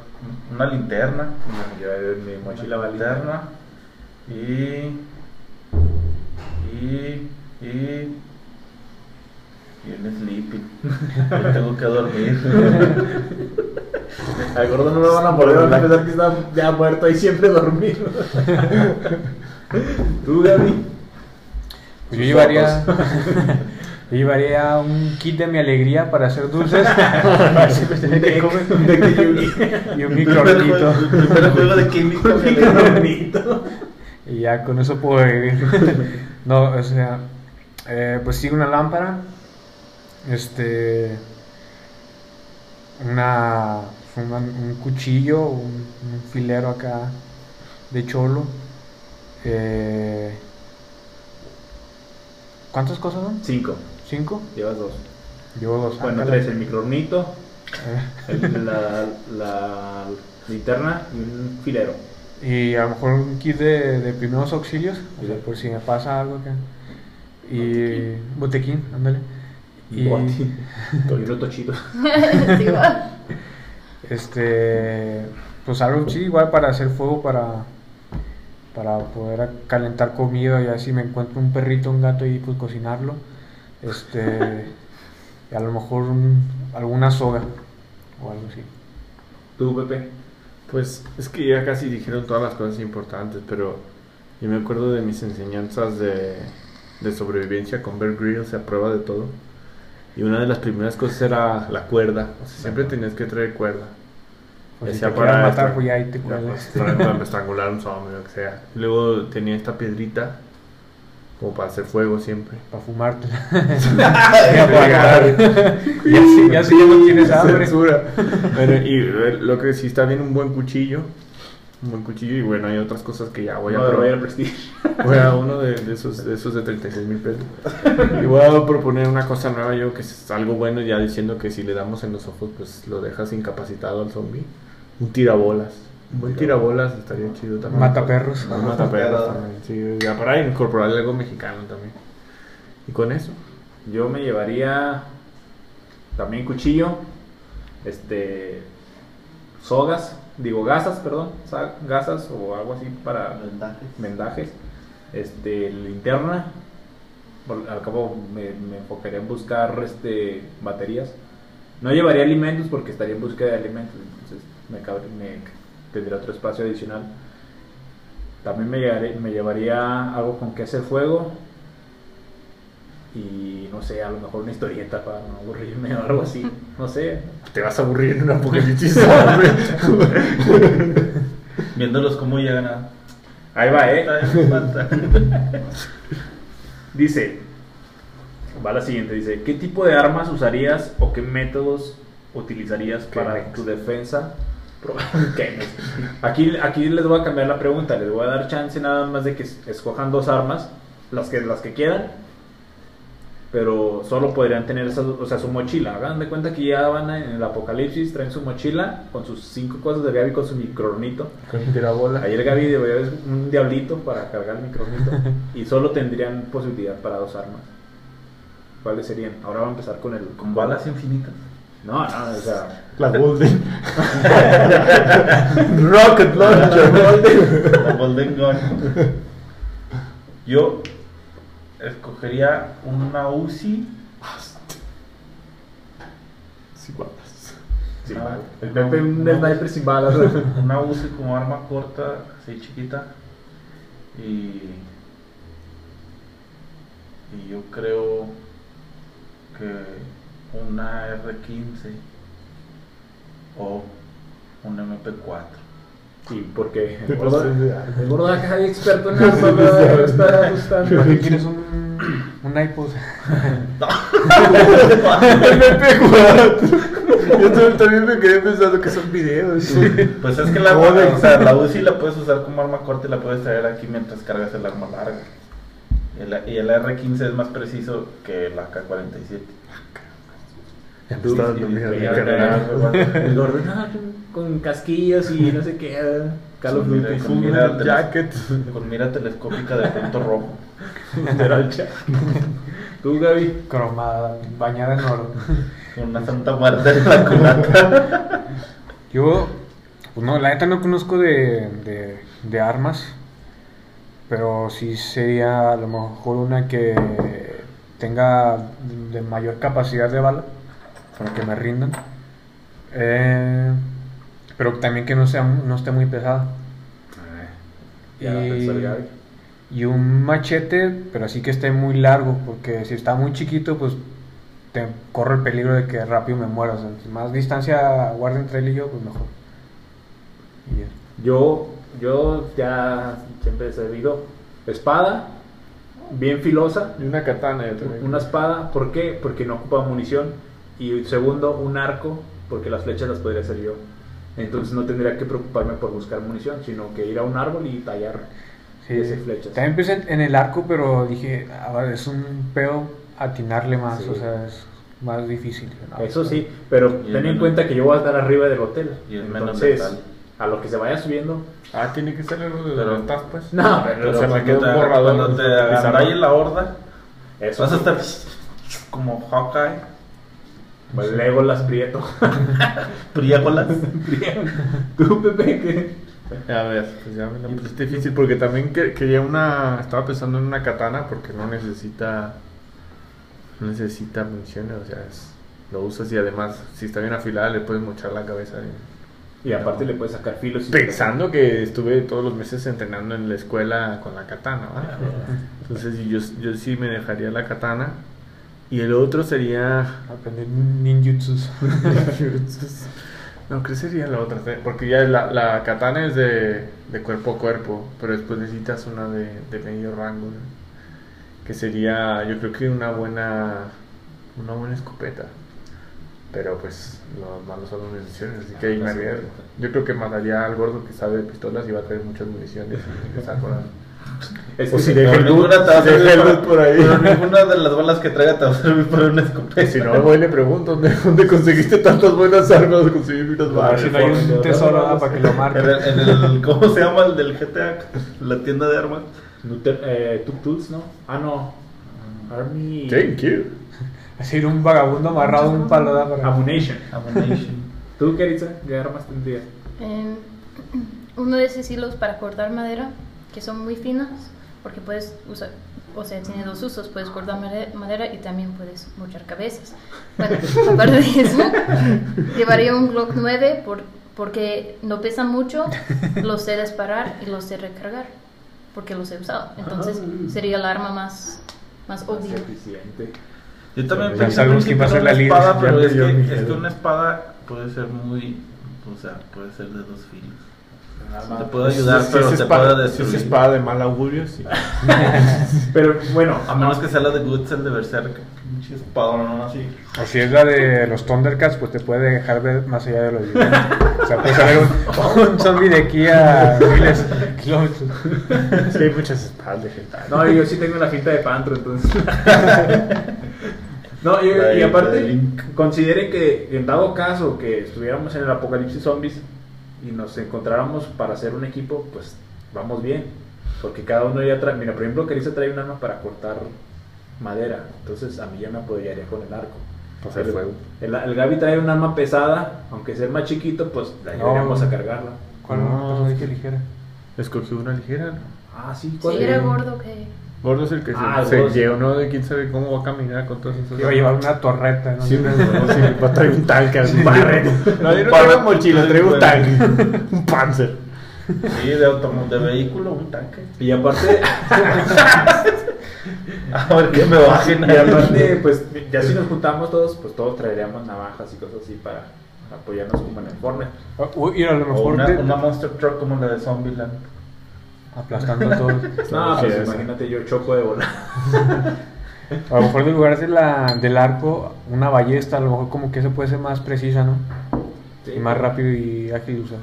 Una linterna, yo en mi mochila va linterna y y y y el sleeping. Yo tengo que dormir. <laughs> Al gordo no lo van a poder van a pensar que está ya muerto y siempre dormido. <laughs> ¿Tú, Gaby? Pues yo llevaría, <laughs> yo llevaría un kit de mi alegría para hacer dulces que comer. y un microornito. juego de química. Y ya con eso puedo vivir. No, o sea, eh, pues sí, una lámpara, este, una, una- un cuchillo, un, un filero acá de cholo. eh, ¿Cuántas cosas son? Cinco. ¿Cinco? Llevas dos. Llevo dos. Bueno, tres, el microornito, Eh, <laughs> el- la, la linterna y un filero. Y a lo mejor un kit de, de primeros auxilios, o sea, Sí. por si me pasa algo acá. Y botequín, ándale. Y <laughs> tochito. <laughs> Este, pues algo sí, igual para hacer fuego, para, para poder calentar comida y así me encuentro un perrito, un gato y pues cocinarlo. Este, y a lo mejor un- alguna soga o algo así. ¿Tú, Pepe? Pues es que ya casi dijeron todas las cosas importantes, pero yo me acuerdo de mis enseñanzas de, de sobrevivencia con Bear Grylls a prueba de todo. Y una de las primeras cosas era la cuerda. O sea, siempre tenías que traer cuerda. Pues si te para matar, pues ahí te cuelgas. para- para estrangular un zombie o lo que sea. Luego tenía esta piedrita como para hacer fuego siempre. Para fumarte. <laughs> y así, ya no tienes <laughs> hambre. Bueno, y eh, lo que sí está bien un buen cuchillo. Un buen cuchillo y bueno, hay otras cosas que ya voy a No, probar. Royal Prestige. <laughs> Voy a uno de, de esos, de esos de 36 mil pesos. <laughs> Y voy a proponer una cosa nueva yo, que es algo bueno, ya diciendo que si le damos en los ojos, pues lo dejas incapacitado al zombie. Un tirabolas. Un buen tirabolas estaría chido también. Mata perros. Un mataperros también, sí. Ya para incorporarle algo mexicano también. Y con eso. Yo me llevaría también cuchillo, este, sogas, digo gasas, perdón, sa- gasas o algo así para Vendajes. vendajes, este, linterna, por- al cabo me, me enfocaría en buscar este, baterías. No llevaría alimentos porque estaría en búsqueda de alimentos, entonces me, cabe- me tendría otro espacio adicional. También me, llevaré- me llevaría algo con que hacer fuego y no sé, a lo mejor una historieta para no aburrirme o algo así, no sé. Te vas a aburrir en un apocalipsis zombie. <laughs> Viéndolos cómo llegan a. Ahí va, eh. <laughs> Dice, va la siguiente, dice, ¿qué tipo de armas usarías o qué métodos utilizarías para tu defensa? <laughs> Aquí, aquí les voy a cambiar la pregunta, les voy a dar chance nada más de que es- escojan dos armas, las que, las que quieran, pero solo podrían tener esas, o sea, su mochila. Hagan de cuenta que ya van en el apocalipsis, traen su mochila con sus cinco cosas de Gaby con su microornito. Con tirabola. Ayer Gaby debería haber un diablito para cargar el micrófono <laughs> y solo tendrían posibilidad para dos armas. ¿Cuáles serían? Ahora va a empezar con el... Con balas infinitas. No, no, o sea... La <laughs> Golden. <laughs> Rocket Launcher. La Golden Gun. Yo escogería una Uzi. Sin balas. el no, Pepe un no. sniper sin balas. <laughs> Una Uzi como arma corta, así chiquita. Y. Y yo creo que una R15 o un MP4. Sí, porque el gordo, el gordo acá hay experto en <laughs> ¿verdad? está ¿Para asustando. qué quieres un, un iPod? <laughs> <laughs> Yo también- me quedé pensando que son videos. Pues es que la, o sea, la UCI la puedes usar como arma corta y la puedes traer aquí mientras cargas el arma larga. Y el, y el R15 es más preciso que la K-47. Y. El gordo, no, con casquillos y no sé qué. Call of Mira, Duty. con mira, jacket. con mira telescópica de punto rojo. <laughs> <laughs> Tú, Gaby. Cromada, bañada en oro. Con una santa muerte en la culata. <laughs> Yo, pues no, la neta no conozco de, de, de armas, pero sí sería a lo mejor una que tenga de mayor capacidad de bala, para que me rindan. Eh, pero también que no, sea, no esté muy pesada. Gaby. y un machete, pero así que esté muy largo, porque si está muy chiquito, pues te corre el peligro de que rápido me muera. O sea, si más distancia guarde entre él y yo, pues mejor. Yo, yo ya siempre he servido espada, bien filosa, Y una katana yo una espada, ¿por qué? Porque no ocupa munición. Y segundo, un arco, porque las flechas las podría hacer yo. Entonces no tendría que preocuparme por buscar munición, sino que ir a un árbol y tallar Sí, ese flechas. También empecé en el arco, pero dije, a ver, es un pedo atinarle más, Sí. o sea, es más difícil. ¿no? Eso sí, pero ten en cuenta que yo voy a estar arriba del hotel. Y Entonces, a lo que se vaya subiendo. Ah, tiene que ser algo de Pero- los tas, pues. No, pero, Pero se me cuando quedó te, un borrador, cuando te pizarrón. agandalle la horda, eso vas a estar como Hawkeye. Pues Legolas Prieto. <laughs> Priégolas. <laughs> Tú, Pepe, ¿qué? A ver, pues ya me la pusiste difícil porque también que- quería una. Estaba pensando en una katana porque no necesita. No necesita municiones, o sea, es- lo usas y además, si está bien afilada, le puedes mochar la cabeza. y- Y aparte le puedes sacar filos. y- Pensando que estuve todos los meses entrenando en la escuela con la katana, ¿va? Entonces yo, yo sí me dejaría la katana. Y el otro sería. Aprender ninjutsus. <laughs> No, ¿qué sería la otra? Porque ya la, la katana es de, de cuerpo a cuerpo, pero después necesitas una de, de medio rango. ¿no? Que sería, yo creo que una buena, una buena escopeta. Pero pues los malos son las municiones, así que ahí me arriesgo. Yo creo que mandaría al gordo que sabe de pistolas y va a traer muchas municiones y me saco la- Es O si deja el Pero loot, ninguna te va a si por ahí. Pero ninguna de las balas que traiga te va a servir para una escopeta. Si no, voy y le pregunto, ¿dónde, dónde conseguiste tantas buenas armas? Conseguir unas balas. si no hay un tesoro ah, para que lo marque. En el, en el- ¿Cómo se llama el del GTA? La tienda de armas. Nuter- eh, Tuk Tools, ¿no? Ah, no. Army. Thank you. Así un vagabundo amarrado a un palo da para... Ammunition. Ammunition. ¿Tú, Keritza? ¿Qué armas tendrías? Em, uno de esos hilos para cortar madera, que son muy finos, porque puedes usar, o sea, tiene dos usos, puedes cortar made- madera y también puedes mochar cabezas. Bueno, <laughs> aparte de eso, llevaría un Glock 9 por, porque no pesan mucho, los sé disparar y los sé recargar, porque los he usado. Entonces Ah. sería el arma más, más Más obvio. eficiente. Yo también pensé sabemos quién va a ser una la líder, espada, pero es que, es que una espada puede ser muy. O sea, puede ser de dos filos. Te puedo ayudar, Si pero es te espada, puedo si es destruir. espada de mal augurio, sí. <laughs> Pero bueno, A menos que sea la de Goods, el de Berserk. No así. O si es la de los Thundercats, pues te puede dejar ver más allá de lo evidente. O sea, puedes ver un, un zombie de aquí a miles de kilómetros. Sí, hay muchas espadas de gente. no, yo sí tengo la finta de Pantro, entonces. <laughs> no, y, y aparte, consideren que en dado caso que estuviéramos en el apocalipsis zombies y nos encontráramos para hacer un equipo, pues vamos bien. Porque cada uno ya trae. Mira, por ejemplo, Carissa trae un arma para cortar madera. Entonces a mí ya me apoyaría con el arco. Pues el el, fuego. el, el Gaby trae un arma pesada, aunque sea más chiquito, pues la No. ayudaríamos a cargarla. ¿Cuál No. personaje ligera? Escogió una ligera. ¿no? Ah, sí, ¿cuál Si era? era gordo que... Gordo es el que Ah, se, se sí. llenó de quién sabe cómo va a caminar con todas esas. Iba a llevar una torreta, ¿no? Sí, no, sí, va a traer un tanque, un barret. <laughs> No, yo no traigo mochila, traigo un tanque. <laughs> Un panzer. Sí, de, automo- de vehículo, un tanque. Y aparte, <laughs> A ver que me bajen y aparte, pues ya si nos juntamos todos, pues todos traeríamos navajas y cosas así para apoyarnos como en el Fortnite. Uy, y a lo O mejor una, te- una Monster Truck como la de Zombieland. Aplastando a todos. <laughs> No, pues imagínate yo choco de volar. A lo mejor en lugar de la, del arco, una ballesta, a lo mejor como que eso puede ser más precisa, ¿no? Sí. Y más rápido y ágil de usar.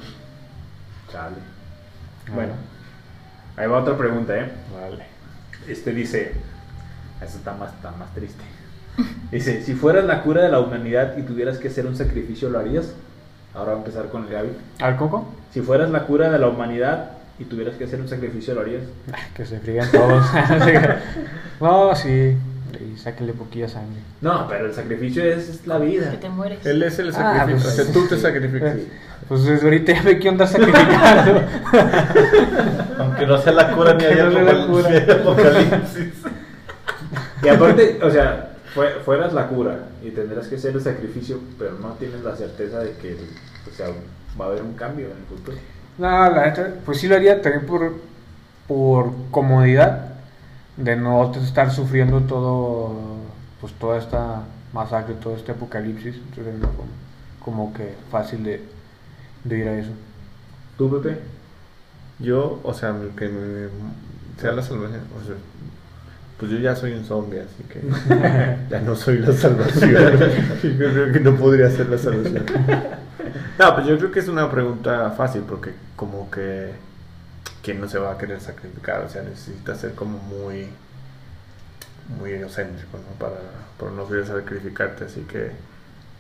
Chale. Ah. Bueno, ahí va otra pregunta, ¿eh? Vale. Este dice, eso está más, está más triste. Dice, si fueras la cura de la humanidad y tuvieras que hacer un sacrificio, ¿lo harías? Ahora va a empezar con el Gaby. ¿Al coco? Si fueras la cura de la humanidad y tuvieras que hacer un sacrificio, ¿lo harías? Ah, <laughs> Que se fríen todos. <laughs> no, sí. Y sáquenle poquilla sangre. No, pero el sacrificio es, es la vida. que te mueres. Él es el Ah, sacrificio. pues, o sea, tú te sacrificas. Pues ahorita ya me quiero andar sacrificando. <laughs> Aunque no sea la cura ni Aunque haya no sea la apocalipsis. cura. apocalipsis. Y aparte, o sea, fue- fueras la cura y tendrás que hacer el sacrificio, pero no tienes la certeza de que, o sea, va a haber un cambio en el futuro. No, la neta, pues sí lo haría también por, por comodidad de no estar sufriendo todo, pues toda esta masacre, todo este apocalipsis. Entonces, no, como, como que fácil de, de ir a eso. ¿Tú, Pepe? Yo, o sea, que me, sea la salvación. O sea, pues yo ya soy un zombie, así que <laughs> ya no soy la salvación. <laughs> yo creo que no podría ser la salvación. <laughs> No, pues yo creo que es una pregunta fácil porque como que quién no se va a querer sacrificar, o sea, necesita ser como muy muy egocéntrico, ¿no? Para, para no querer sacrificarte, así que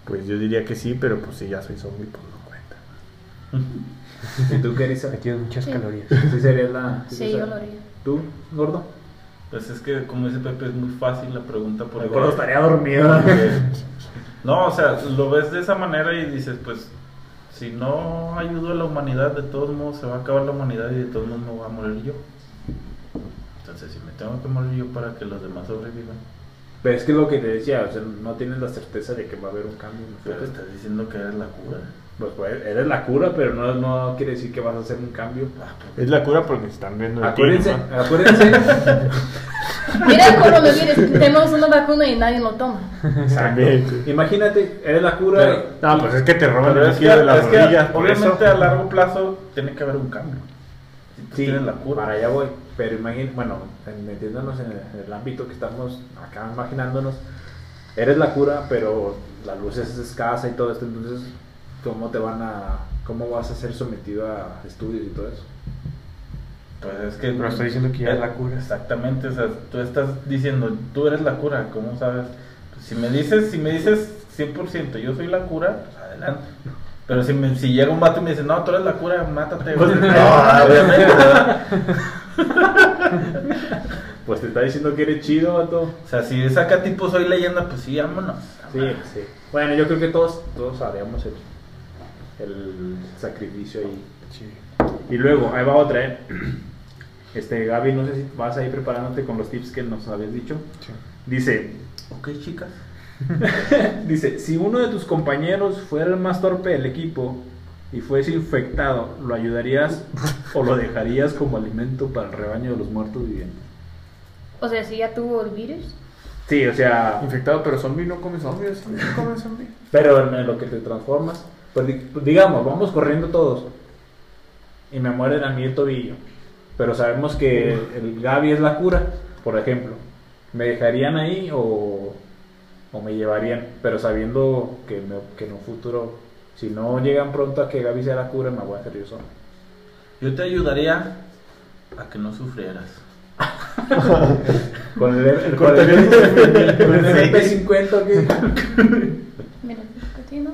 pues yo diría que sí, pero pues si ya soy zombie, pues no cuenta. <laughs> ¿Y tú, Kerisa? Me tienes muchas Sí. calorías. Sí sería la... Sí, yo lo haría. ¿Tú, gordo? Pues es que, como dice Pepe, es muy fácil la pregunta. Porque, El gordo estaría dormido. porque- <laughs> no, o sea, lo ves de esa manera y dices, pues, si no ayudo a la humanidad, de todos modos se va a acabar la humanidad y de todos modos me voy a morir yo. Entonces, si me tengo que morir yo para que los demás sobrevivan, Pero es que es lo que te decía, o sea, no tienes la certeza de que va a haber un cambio pero estás diciendo que eres la cura. Pues, pues, eres la cura, pero no, no quiere decir que vas a hacer un cambio. Es la cura porque están viendo Acuérdense, ¿no? acuérdense. <laughs> Mira el coronavirus, tenemos una vacuna y nadie lo toma. También, sí. Imagínate, eres la cura. Pero- No, pues es que te roban el es que, líquido de las es que rodillas. obviamente a largo plazo tiene que haber un cambio. Si Sí, tienes la cura. para allá voy. Pero imagínate, bueno, en- metiéndonos en el, en el ámbito que estamos acá imaginándonos, eres la cura, pero la luz es escasa y todo esto, entonces, ¿cómo te van a, cómo vas a ser sometido a estudios y todo eso? Pues es que. Pero estoy diciendo que ya es la cura. Exactamente, o sea, tú estás diciendo, tú eres la cura, ¿cómo sabes? Pues si me dices, si me dices 100%, yo soy la cura, pues adelante. Pero si, me- si llega un vato y me dice, no, tú eres la cura, mátate. güey". Pues, <laughs> no, obviamente. <laughs> Pues te está diciendo que eres chido, vato. O sea, si es acá tipo soy leyenda, pues sí, vámonos. Sí, sí. Bueno, yo creo que todos, todos haríamos el, el sacrificio ahí. Sí. Y luego, ahí va otra, ¿eh? Este, Gaby, no sé si vas ahí preparándote con los tips que nos habías dicho. Sí. Dice, Ok, chicas. <laughs> dice, si uno de tus compañeros fuera el más torpe del equipo y fuese infectado, ¿lo ayudarías o lo dejarías como alimento para el rebaño de los muertos vivientes? O sea, si ya tuvo el virus. Sí, o sea, Infectado, pero zombie no come zombies. No <laughs> come zombie. pero en lo que te transformas, pues pues, digamos, vamos corriendo todos y me mueren a mí el tobillo, pero sabemos que el Gaby es la cura, por ejemplo, ¿me dejarían ahí o, o me llevarían? Pero sabiendo que, me- que en un futuro, si no llegan pronto a que Gaby sea la cura, me voy a hacer yo solo. Yo te ayudaría a que no sufrieras. <laughs> Con el, el, Cortaría el, el- con el MP50 que... <laughs> Mira, ¿a ti no?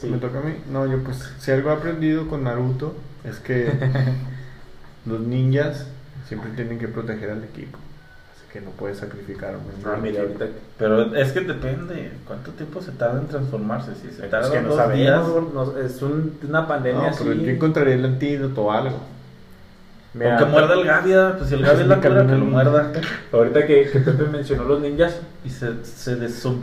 Sí. ¿Me toca a mí? No, yo pues, si algo he aprendido con Naruto es que <laughs> los ninjas siempre tienen que proteger al equipo. Así que no puedes sacrificar a un miembro Ah, mira, ahorita Pero es que depende, ¿cuánto tiempo se tarda en transformarse? Si se tarda es que no dos días, no- es un- una pandemia No, así. pero yo encontraría el antídoto o algo. Mira, Aunque muerda el Gavia, pues si el Gavia es la cura, que lo muerda. <laughs> Ahorita que, que Pepe mencionó los ninjas, Y se, se.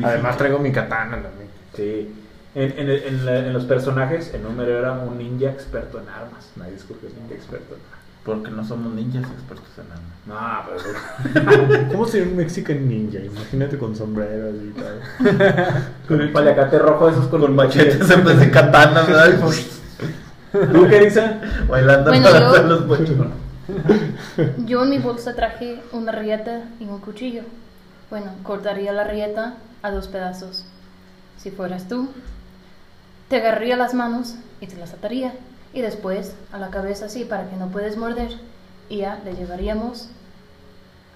Además traigo mi katana también. sí. En, en, el- en la- en los personajes, el número era un ninja experto en armas. Nadie escogió ninja experto en armas. Porque no somos ninjas expertos en armas. No, pero. <laughs> ¿Cómo sería un mexican ninja? Imagínate con sombreros y tal. <laughs> con un paliacate rojo, esos con, Con machetes en vez de katanas, ¿verdad? Y, pues, <laughs> ¿Tú qué dices? Bailando Bueno, para yo- hacer los bochos. Yo en mi bolsa traje una rieta y un cuchillo. Bueno, cortaría la rieta a dos pedazos. Si fueras tú, te agarraría las manos y te las ataría. Y después a la cabeza así para que no puedes morder. Y ya le llevaríamos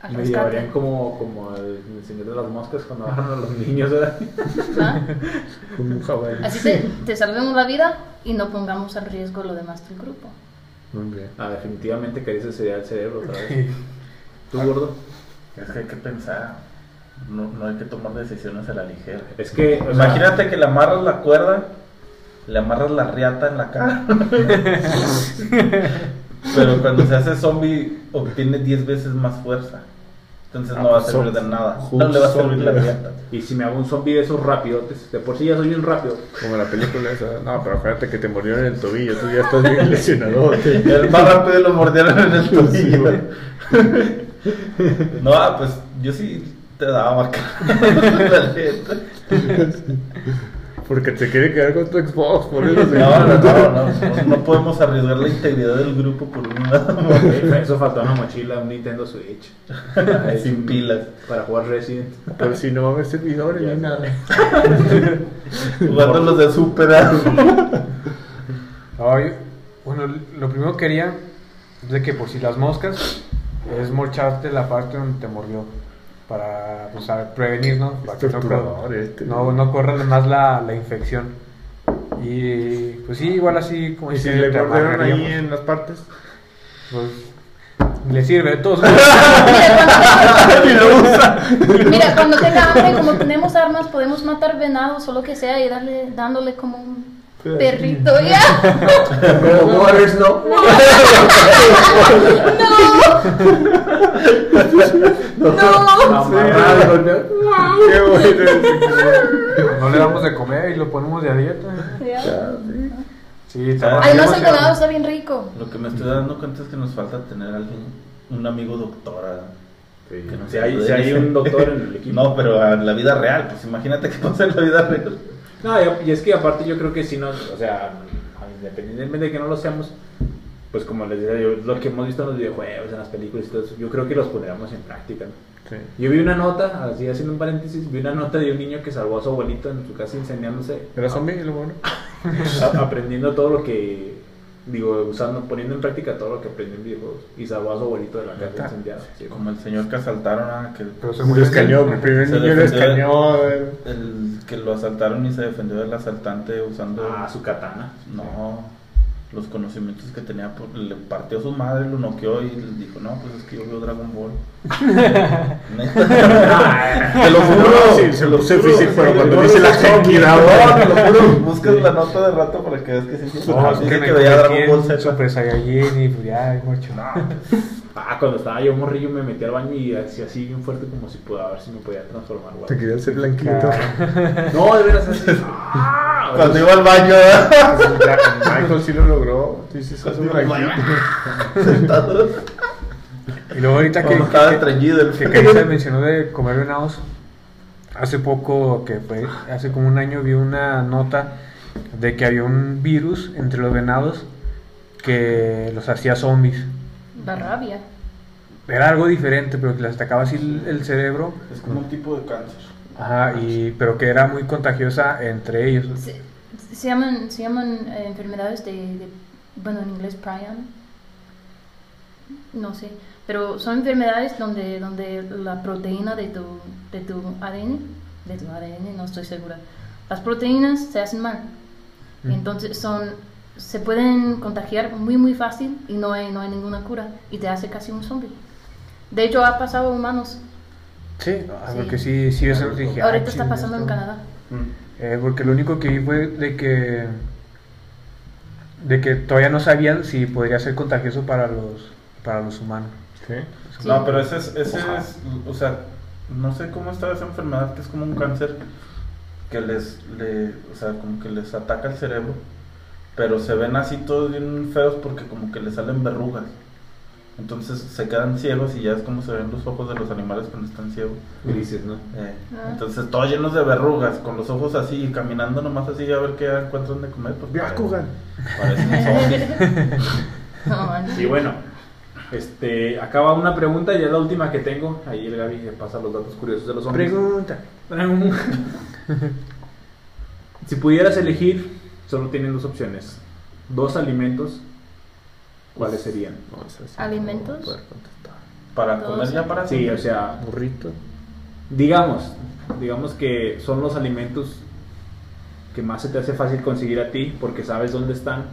al Me llevarían rescate. como, como el, el señor de las moscas cuando agarran a los niños, ¿verdad? ¿Ah? <laughs> Con un jabalí. Así te, te salvemos la vida y no pongamos en riesgo lo demás del grupo. Muy bien. Ah, definitivamente que ese sería el cerebro otra vez. ¿Tú, gordo? Es que hay que pensar. No, no hay que tomar decisiones a la ligera. Es que. o sea, Imagínate que le amarras la cuerda, le amarras la riata en la cara. Pero cuando se hace zombie, obtiene 10 veces más fuerza. Entonces Ah, no va a pues servir de nada. No le va a servir la riata. Y si me hago un zombie de esos rapidotes, de por sí ya soy un rápido. Como la película esa. No, pero acuérdate que te mordieron en el tobillo. Tú ya estás bien lesionado. <laughs> El más rápido lo mordieron en el tobillo. No, ah, pues yo sí te daba acá. <laughs> <laughs> Porque te quiere quedar con tu Xbox. Por eso se- No, no, no, no, no, <laughs> no podemos arriesgar la integridad del grupo por una Eso faltó una mochila, un Nintendo Switch. <laughs> sin pilas. Para jugar Resident. Pero si no va a haber servidores ni nada. <laughs> Jugando los de Super. Bueno, lo primero que quería es de que por si las moscas es morcharte la parte donde te mordió para pues, a prevenir, ¿no? Para que no, corra- este, no, no corra más la, la infección. Y pues sí, igual así como Y si le mordieron ahí en las partes. Pues le sirve de todos. <laughs> Mira, cuando tenga hambre, como tenemos armas, podemos matar venados o lo que sea y darle, dándole como un perrito. Ya. Como Waters, ¿no? No. Amarrado, ¿no? Qué. No le damos de comer y lo ponemos de a dieta. Sí, está- Además, el colado está bien rico. Lo que me estoy dando cuenta es que nos falta tener alguien, un amigo doctora. Sí. Que no si, hay, si hay un doctor en el <laughs> equipo. No, pero en la vida real, pues imagínate qué pasa en la vida real. No, y- es que aparte yo creo que si no, o sea, independientemente de que no lo seamos, pues como les decía yo, lo que hemos visto en los videojuegos, en las películas y todo eso, yo creo que los pondríamos en práctica. ¿no? Sí. Yo vi una nota, así haciendo un paréntesis, vi una nota de un niño que salvó a su abuelito en su casa incendiándose, ¿Era zombie lo bueno? <laughs> aprendiendo todo lo que, digo, usando, poniendo en práctica todo lo que aprendió en videojuegos y salvó a su abuelito de la casa incendiada. sí. Como el señor que asaltaron, ah, que, Pero se murió el primer Se niño escañó. eh. el que lo asaltaron y se defendió del asaltante usando Ah, su katana. no los conocimientos que tenía, por- le partió a su madre, lo noqueó y le dijo, no, pues es que yo veo Dragon Ball. <laughs> Te lo juro. No, sí, se lo juro, difícil, pero cuando dice la te lo Genki juro, Dama. te lo juro, buscas la nota de rato para que veas que sí. No, Dice que veía Dragon Ball Z. Super Saiyajin y pues ya, mucho. Ah, cuando estaba yo morrillo me metí al baño y hacía así bien fuerte como si pudiera, a ver si me podía transformar. güey. Te quería hacer blanquito. <laughs> No, de veras así. Ah, <laughs> Cuando iba al baño, ¿verdad? Michael sí lo logró. Blanquito. <laughs> Y luego ahorita que, estaba que, estreñido el que Carissa mencionó de comer venados, hace poco, que fue, hace como un año vi una nota de que había un virus entre los venados que los hacía zombies. La rabia. Era algo diferente, pero que les atacaba así el, el cerebro, Es como un tipo de cáncer. ajá, y, pero que era muy contagiosa entre ellos. Se, se llaman, se llaman eh, enfermedades de, de- bueno, en inglés prion. No sé, pero son enfermedades donde, donde la proteína de tu, de tu ADN, de tu ADN, no estoy segura, las proteínas se hacen mal. Mm. entonces son, se pueden contagiar muy muy fácil y no hay, no hay ninguna cura y te hace casi un zombie. De hecho ha pasado a humanos, Sí, ah, Sí. porque sí, sí, eso dije. ah, ahorita está chinga, pasando en. Canadá. Eh, porque lo único que vi fue de que de que todavía no sabían si podría ser contagioso para los para los humanos. Sí. Sí. No, pero ese es, ese Ojalá. es, o sea, no sé cómo está esa enfermedad que es como un cáncer que les, le, o sea, como que les ataca el cerebro, pero se ven así todos bien feos porque como que les salen verrugas. Entonces se quedan ciegos y ya es como se ven los ojos de los animales cuando están ciegos. Grises, ¿no? Eh, Ah. Entonces todos llenos de verrugas, con los ojos así, y caminando nomás así a ver qué encuentran de comer. Pues, Byakugan. parecen zombies. Y bueno, este, acaba una pregunta y es la última que tengo. Ahí el Gaby que pasa los datos curiosos de los hombres. Pregunta. <laughs> si pudieras elegir, solo tienen dos opciones. Dos alimentos, ¿cuáles serían? No, esa sí ¿Alimentos? no. Para comer ya para Sí, o sea, Burrito. digamos, digamos que son los alimentos que más se te hace fácil conseguir a ti porque sabes dónde están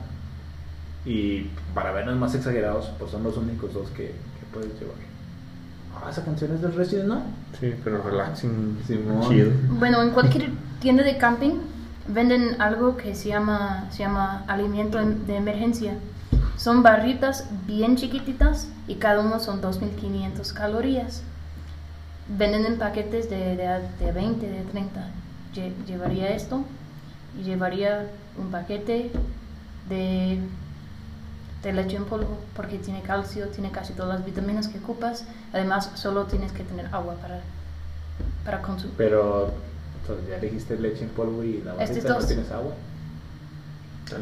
y para vernos más exagerados, pues son los únicos dos que, que puedes llevar. Ah, esa canción es del Resident, ¿no? Sí, pero relaxing. Simón. Chido. Bueno, en cualquier tienda de camping venden algo que se llama, se llama alimento de emergencia. Son barritas bien chiquititas y cada uno son 2500 calorías. Venden en paquetes de, de, de 20, de 30. Lle- llevaría esto y llevaría un paquete de, de leche en polvo porque tiene calcio, tiene casi todas las vitaminas que ocupas. Además, solo tienes que tener agua para, para consumir. Pero entonces ya dijiste leche en polvo y la Este barrita, ¿no tienes agua?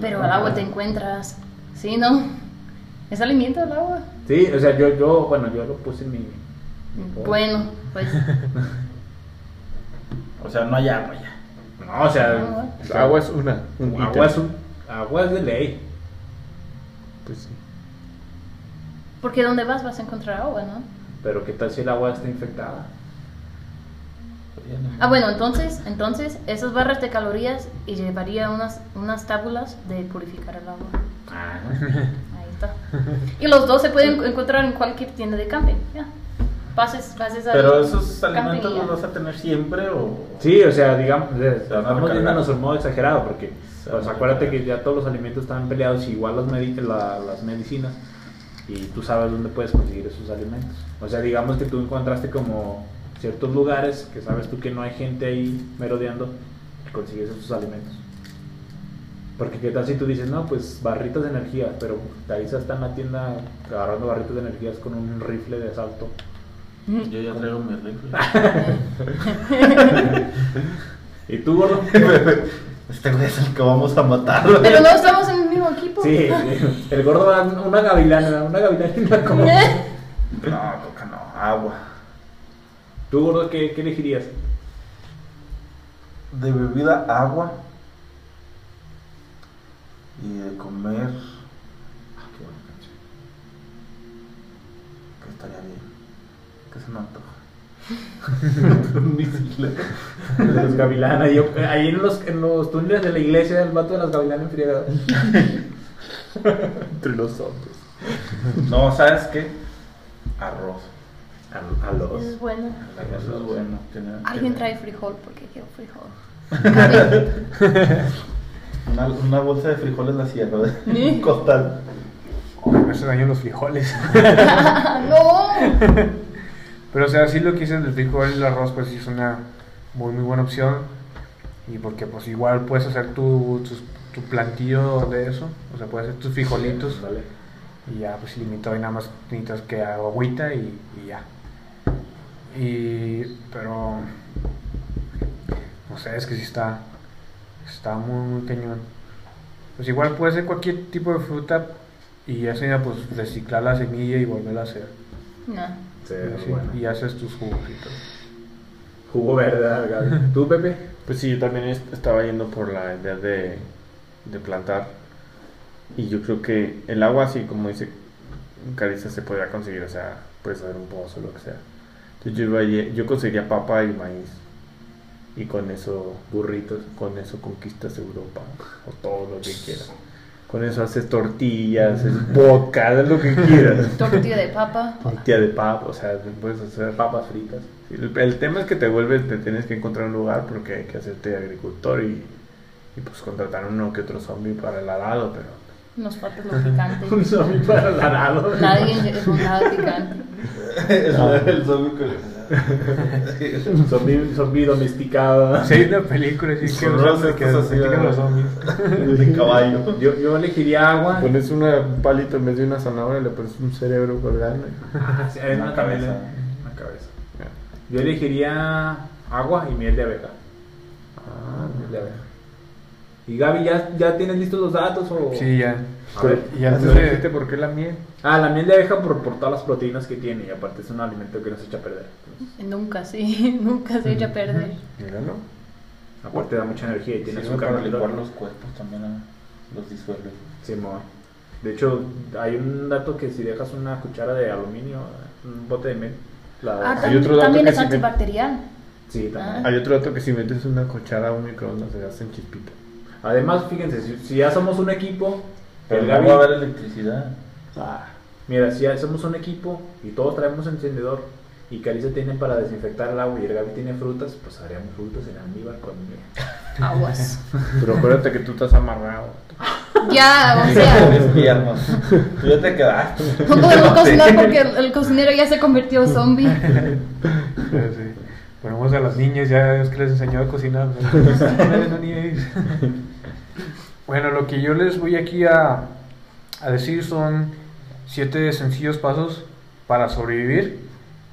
Pero al agua te encuentras. ¿Sí, no? ¿Es alimento el agua? Sí, o sea, yo, yo, bueno, yo lo puse en mi... Bueno, pues. <laughs> O sea, no hay agua ya. No, o sea, sea, Agua es una. Un agua es, un- agua es de ley. Pues sí. Porque donde vas vas a encontrar agua, ¿no? Pero ¿qué tal si el agua está infectada? Ah, bueno, entonces, entonces, esas barras de calorías y llevaría unas, unas tábulas de purificar el agua. Ah, Ahí está. Y los dos se pueden encontrar en cualquier tienda de camping. Ya. Pases, pases al Pero esos camping alimentos y los vas a tener siempre o... Sí, o sea, digamos, estamos viéndonos en modo exagerado porque pues, acuérdate que ya todos los alimentos están peleados, igual las, medi- la- las medicinas, y tú sabes dónde puedes conseguir esos alimentos. O sea, digamos que tú encontraste como ciertos lugares que sabes tú que no hay gente ahí merodeando y consigues esos alimentos. Porque qué tal si tú dices, no, pues barritas de energía, pero Tarisa está en la tienda agarrando barritas de energías con un rifle de asalto. Yo ya traigo mi rifle. <laughs> ¿Y tú, gordo? <laughs> Este güey es el que vamos a matar. Pero no estamos en el mismo equipo. Sí, el gordo da una gavilana, una gavilana y una <laughs> como... No, coca no, agua. ¿Tú, gordo, qué, qué elegirías? De bebida, agua. Y de comer. Ah, qué buena canción. Que estaría bien. Que se me antoja. <laughs> Un misil. Los gavilanas. Yo, ahí en los, en los túneles de la iglesia, el vato de las gavilanas enfriadas. Entre los otros. No, ¿sabes qué? Arroz. A, a los. Eso es bueno. Eso es bueno. Alguien trae frijol porque quiero frijol. <laughs> Una, una bolsa de frijoles la cierro. de- ¿Eh? Un costal. Oh, me hace daño los frijoles. <laughs> ¡No! Pero o sea, sí lo que hice del frijol y el arroz, pues sí es una muy muy buena opción. Y porque pues igual puedes hacer tu, tu, tu plantillo de eso. O sea, puedes hacer tus frijolitos. Vale. Y ya pues limitado y nada más necesitas que agüita y, y ya. Y pero no sé, es que sí está está muy muy cañón. Pues igual puede ser cualquier tipo de fruta y ya sea pues reciclar la semilla y volverla a hacer. No. Sí, bueno. Y haces tus jugos y todo. Jugo verde. ¿Tú, Pepe? Pues sí, yo también est- estaba yendo por la idea de, de plantar. Y yo creo que el agua, así como dice Carissa, se podría conseguir. O sea, puedes hacer un pozo, lo que sea. Entonces yo, iba- yo conseguiría papa y maíz. Y con eso, Burritos. con eso conquistas Europa. O todo lo que quieras. Con eso haces tortillas, haces <laughs> haz lo que quieras. Tortilla de papa. Tortilla de papa, o sea, puedes hacer Papas fritas. El tema es que te vuelves, te tienes que encontrar un lugar porque hay que hacerte agricultor y, y pues contratar uno que otro zombie para el arado, pero Nos falta lo picante. <laughs> Un zombie para el arado. Nadie es un nada picante. <laughs> El, el zombie que- Un zombie, zombie domesticado. Sí, hay una película así que, rosas, que los zombies. de caballo. Yo, yo elegiría agua. pones una, un palito en vez de una zanahoria le pones un cerebro colgando. Ah, <laughs> sí, Una una cabeza. Una cabeza. Yo elegiría agua y miel de abeja. Ah, Miel de abeja. Y Gaby, ¿ya, ya tienes listos los datos? O... Sí, ya. A Pero- ver. Y antes ¿no de- dijiste por qué la miel? Ah, la miel de abeja por, por todas las proteínas que tiene y aparte es un alimento que no se echa a perder. Entonces, Nunca, sí. <laughs> Nunca se echa a perder. Míralo. aparte da mucha energía y tiene Sirve azúcar. para licuar los cuerpos también, los disuelve. Simón. De hecho, hay un dato que si dejas una cuchara de aluminio, un bote de miel, la Ah, Hay otro dato también que es sí antibacterial. Sí, también. Ah. Hay otro dato que si metes una cuchara a un microondas se hacen chispita. Además, fíjense, si, si ya somos un equipo, Pero el no Gaby- va a haber electricidad. Ah, mira, si ya somos un equipo y todos traemos encendedor y Carissa tiene para desinfectar el agua y el Gaby tiene frutas, pues haríamos frutas en almíbar con. Aguas. Pero acuérdate que tú estás amarrado. Ya, o sea. Tú ya te quedaste. No podemos cocinar porque el, el cocinero ya se convirtió en zombie. Pero sí. Ponemos a las niñas, ya es que les enseñó a cocinar. Bueno, lo que yo les voy aquí a, a decir son siete sencillos pasos para sobrevivir,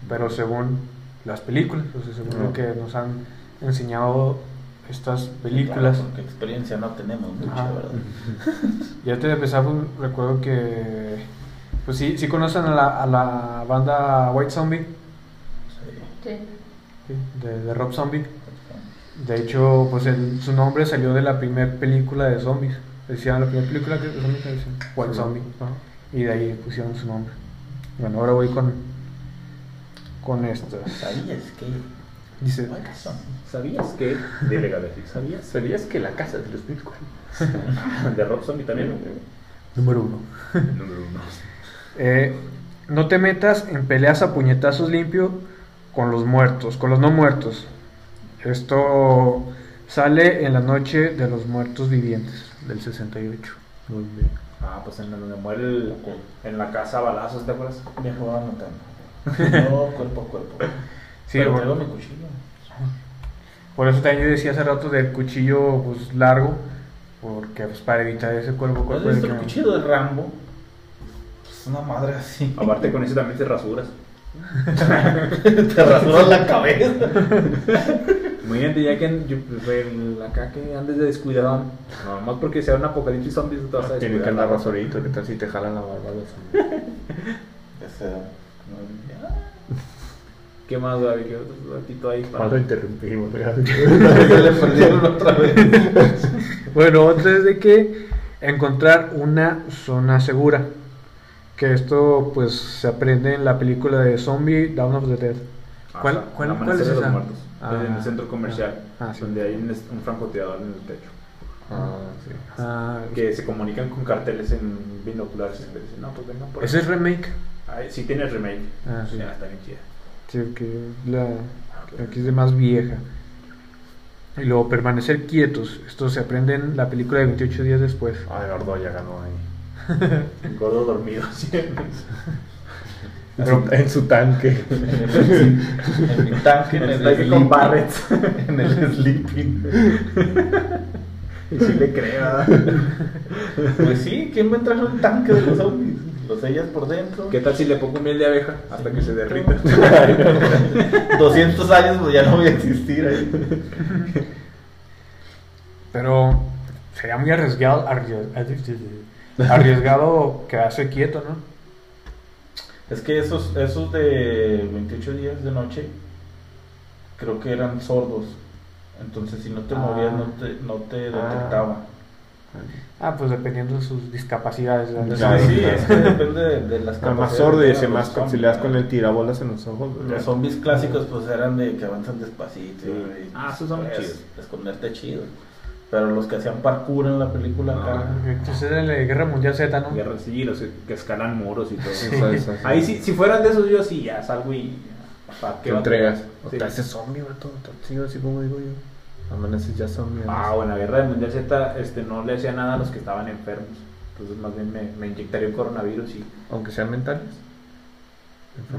pero según las películas, o sea, según lo que nos han enseñado estas películas. Claro, porque experiencia no tenemos mucha, Ajá. ¿verdad? <laughs> Y antes de empezar, pues, recuerdo que. Pues sí, sí conocen a la, a la banda White Zombie, Sí. Sí. sí, de, de Rob Zombie. De hecho, pues el- su nombre salió de la primera película de zombies. Decían la primera película que- de zombies decían White Sí. Zombie. Y de ahí pusieron su nombre. Bueno, ahora voy con. Con estas. ¿Sabías que? Dice. ¿Sabías que? Dile, ¿sabías? ¿Sabías que la casa de los bitcoins? <laughs> De Rob Zombie también. Número uno. <laughs> Número uno. Eh, no te metas en peleas a puñetazos limpio con los muertos, con los no muertos. Esto sale en la noche de los muertos vivientes del 68. Muy bien. Ah, pues en donde muere el, en la casa a balazos, ¿te acuerdas? Viejo, anotando. <laughs> No, cuerpo a cuerpo. Sí, Pero bueno. traigo mi cuchillo. Por eso también yo decía hace rato del cuchillo pues, largo, Porque pues para evitar ese cuerpo a ¿Has cuerpo visto de el que- cuchillo de Rambo? Es una madre así. Aparte con ese también te rasuras. <laughs> te rasuras la cabeza. Imagínate ya que en, yo, en acá que andes de descuidado, no, más porque sea un apocalipsis zombies, no te vas a Tiene que andar ¿no? rasurito, que tal si te jalan la barba los zombies? <laughs> ¿Qué más, Gaby? ¿Qué otro ratito ahí? para- ¿Cuándo interrumpimos? <laughs> Ya le perdieron otra vez. Bueno, otra es de que encontrar una zona segura. Que esto pues se aprende en la película de Zombie Dawn of the Dead. ¿Cuál, Ajá, cuál, es de esa? muertos. Ah, en el centro comercial. Ah, sí. Donde hay un, un francotirador en el techo. Ah, sí. Ah, Que se comunican con carteles en binoculares y dicen, no, pues vengan por ese es aquí". remake. Ay, sí tiene remake. Ah, sí. Ya, está bien chida. Sí, que la, la que es de más vieja. Y luego permanecer quietos. Esto se aprende en la película de 28 días después. Ah, Gordo ya ganó ahí. <laughs> Gordo dormido siempre. En su, en su tanque. En mi tanque, en el aquí con sleeping. Barrett. En el sleeping. y sí le creo. Pues sí, ¿quién va a entrar en un tanque de los zombies? Los sellas por dentro. ¿Qué tal si le pongo miel de abeja hasta que se derrita? <laughs> 200 años pues ya no voy a existir ahí. Pero sería muy arriesgado, arries- arriesgado quedarse quieto, ¿no? Es que esos, esos de 28 días de noche creo que eran sordos. Entonces si no te Ah. movías no te, no te detectaba. Ah, pues dependiendo de sus discapacidades. Sí, Claro, sí, claro. es que depende de, de las Nada más capacidades sordo y tengan más los zombies, si le das ¿no? con el tirabolas en los ojos. Los zombies clásicos pues eran de que avanzan despacito. Sí. y, Ah, esos son chidos. Esconderte chido. Pero los que hacían parkour en la película No. acá. Entonces era la Guerra Mundial Z, ¿no? Guerra sí, los que escalan muros y todo. Eso es así. Ahí sí, si fueran de esos yo sí ya salgo y ¿para Te va a entregas. O Sí. te haces zombie, vato. Sí, así como digo yo. Amaneces ya zombie. Ah, bueno, la guerra del Mundial Z este, no le hacía nada a los que estaban enfermos. Entonces más bien me, me inyectaría un coronavirus y Aunque sean mentales.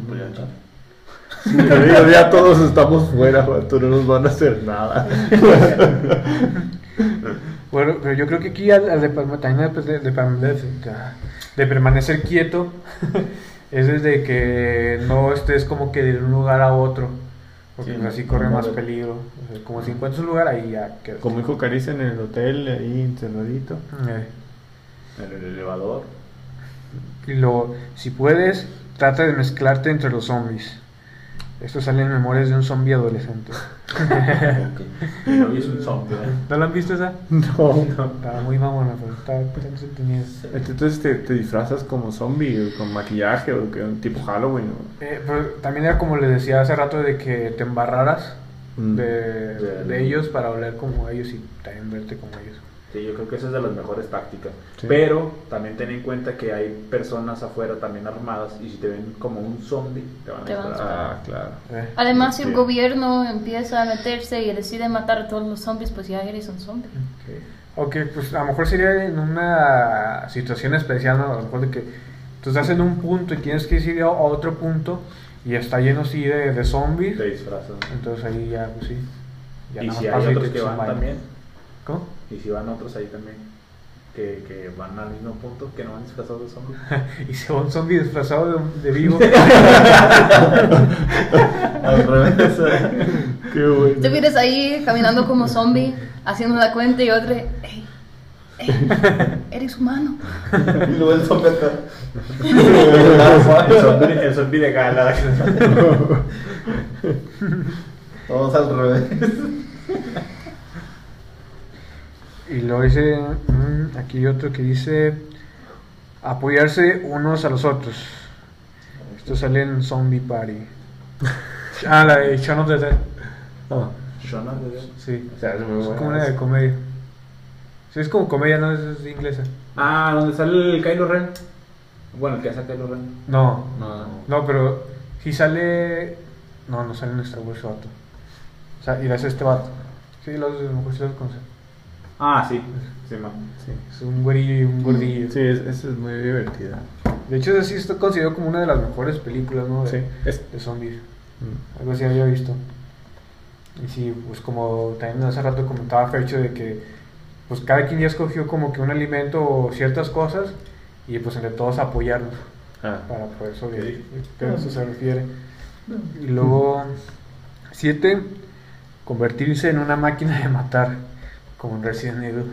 pues, ya, mental. Te digo, <laughs> ya todos estamos fuera, vato. No nos van a hacer nada. <laughs> Bueno, pero yo creo que aquí al, al de, perma- también de, de- de permanecer, quieto <laughs> es desde que no estés como que de un lugar a otro. Porque Sí, pues, así corre más peligro. O sea, como si encuentras un lugar ahí ya quedas. Como dijo Caricia en el hotel, ahí encerradito. Eh, en el elevador. Y luego, si puedes, trata de mezclarte entre los zombies. Esto sale en memorias de un zombie adolescente. No es un zombie. ¿verdad? ¿No lo han visto esa? No. Estaba muy mamona, pero está entretenida. Entonces te, te disfrazas como zombie, o con maquillaje o que, tipo Halloween. ¿no? Eh, pero también era como les decía hace rato de que te embarraras Mm. de, ellos para oler como ellos y también verte como ellos. Sí, yo creo que esa es de las mejores tácticas. Sí. Pero también ten en cuenta que hay personas afuera también armadas y si te ven como un zombie, te van a Te van a disparar. Ah, claro. Eh, Además, si el gobierno empieza a meterse y decide matar a todos los zombies, pues ya eres un zombie. Sí. Ok, pues a lo mejor sería en una situación especial, ¿no? A lo mejor de que tú estás en un punto y tienes que ir a otro punto y está lleno así de, de zombies. Te disfrazas. Entonces ahí ya, pues sí. Ya Y si hay otros que van también, ¿Cómo? Y si van otros ahí también, que, que van al mismo punto, que no van disfrazados de zombies. <laughs> y se va un zombie disfrazado de, de <laughs> vivo. Al revés. Qué bueno. Te vienes ahí caminando como zombie, haciendo la cuenta y otra, "Ey, ey, eres humano. Y luego el zombie acá. el, zombie, el zombie de gala. Todos al revés. Y luego dice, mm, aquí hay otro que dice apoyarse unos a los otros. Esto sale en Zombie Party. <laughs> ah, la de Shaun of the Dead. Ah, Shaun of the Dead. Sí. o sea, es muy Es buena como una de comedia. Sí, es como comedia, no es, es inglesa. Ah, donde sale el Kylo Ren. Bueno, el que hace Kylo Ren. No, No. no, pero si sale. No, no sale en Star Wars vato. O sea, y es este vato. Sí, los, a lo mejor sí los conoce. Ah, sí. Sí. Sí. Es un güerillo y un gordillo. Sí, es, esa es muy divertida. De hecho, sí está considerado como una de las mejores películas, ¿no? De, Sí, es- de zombies. Mm. Algo así había visto. Y sí, pues como también hace rato comentaba Fercho de que pues cada quien ya escogió como que un alimento o ciertas cosas y pues entre todos apoyarnos Ah. para poder sobrevivir. Que a eso se refiere. Y luego, siete, convertirse en una máquina de matar, como en Resident Evil.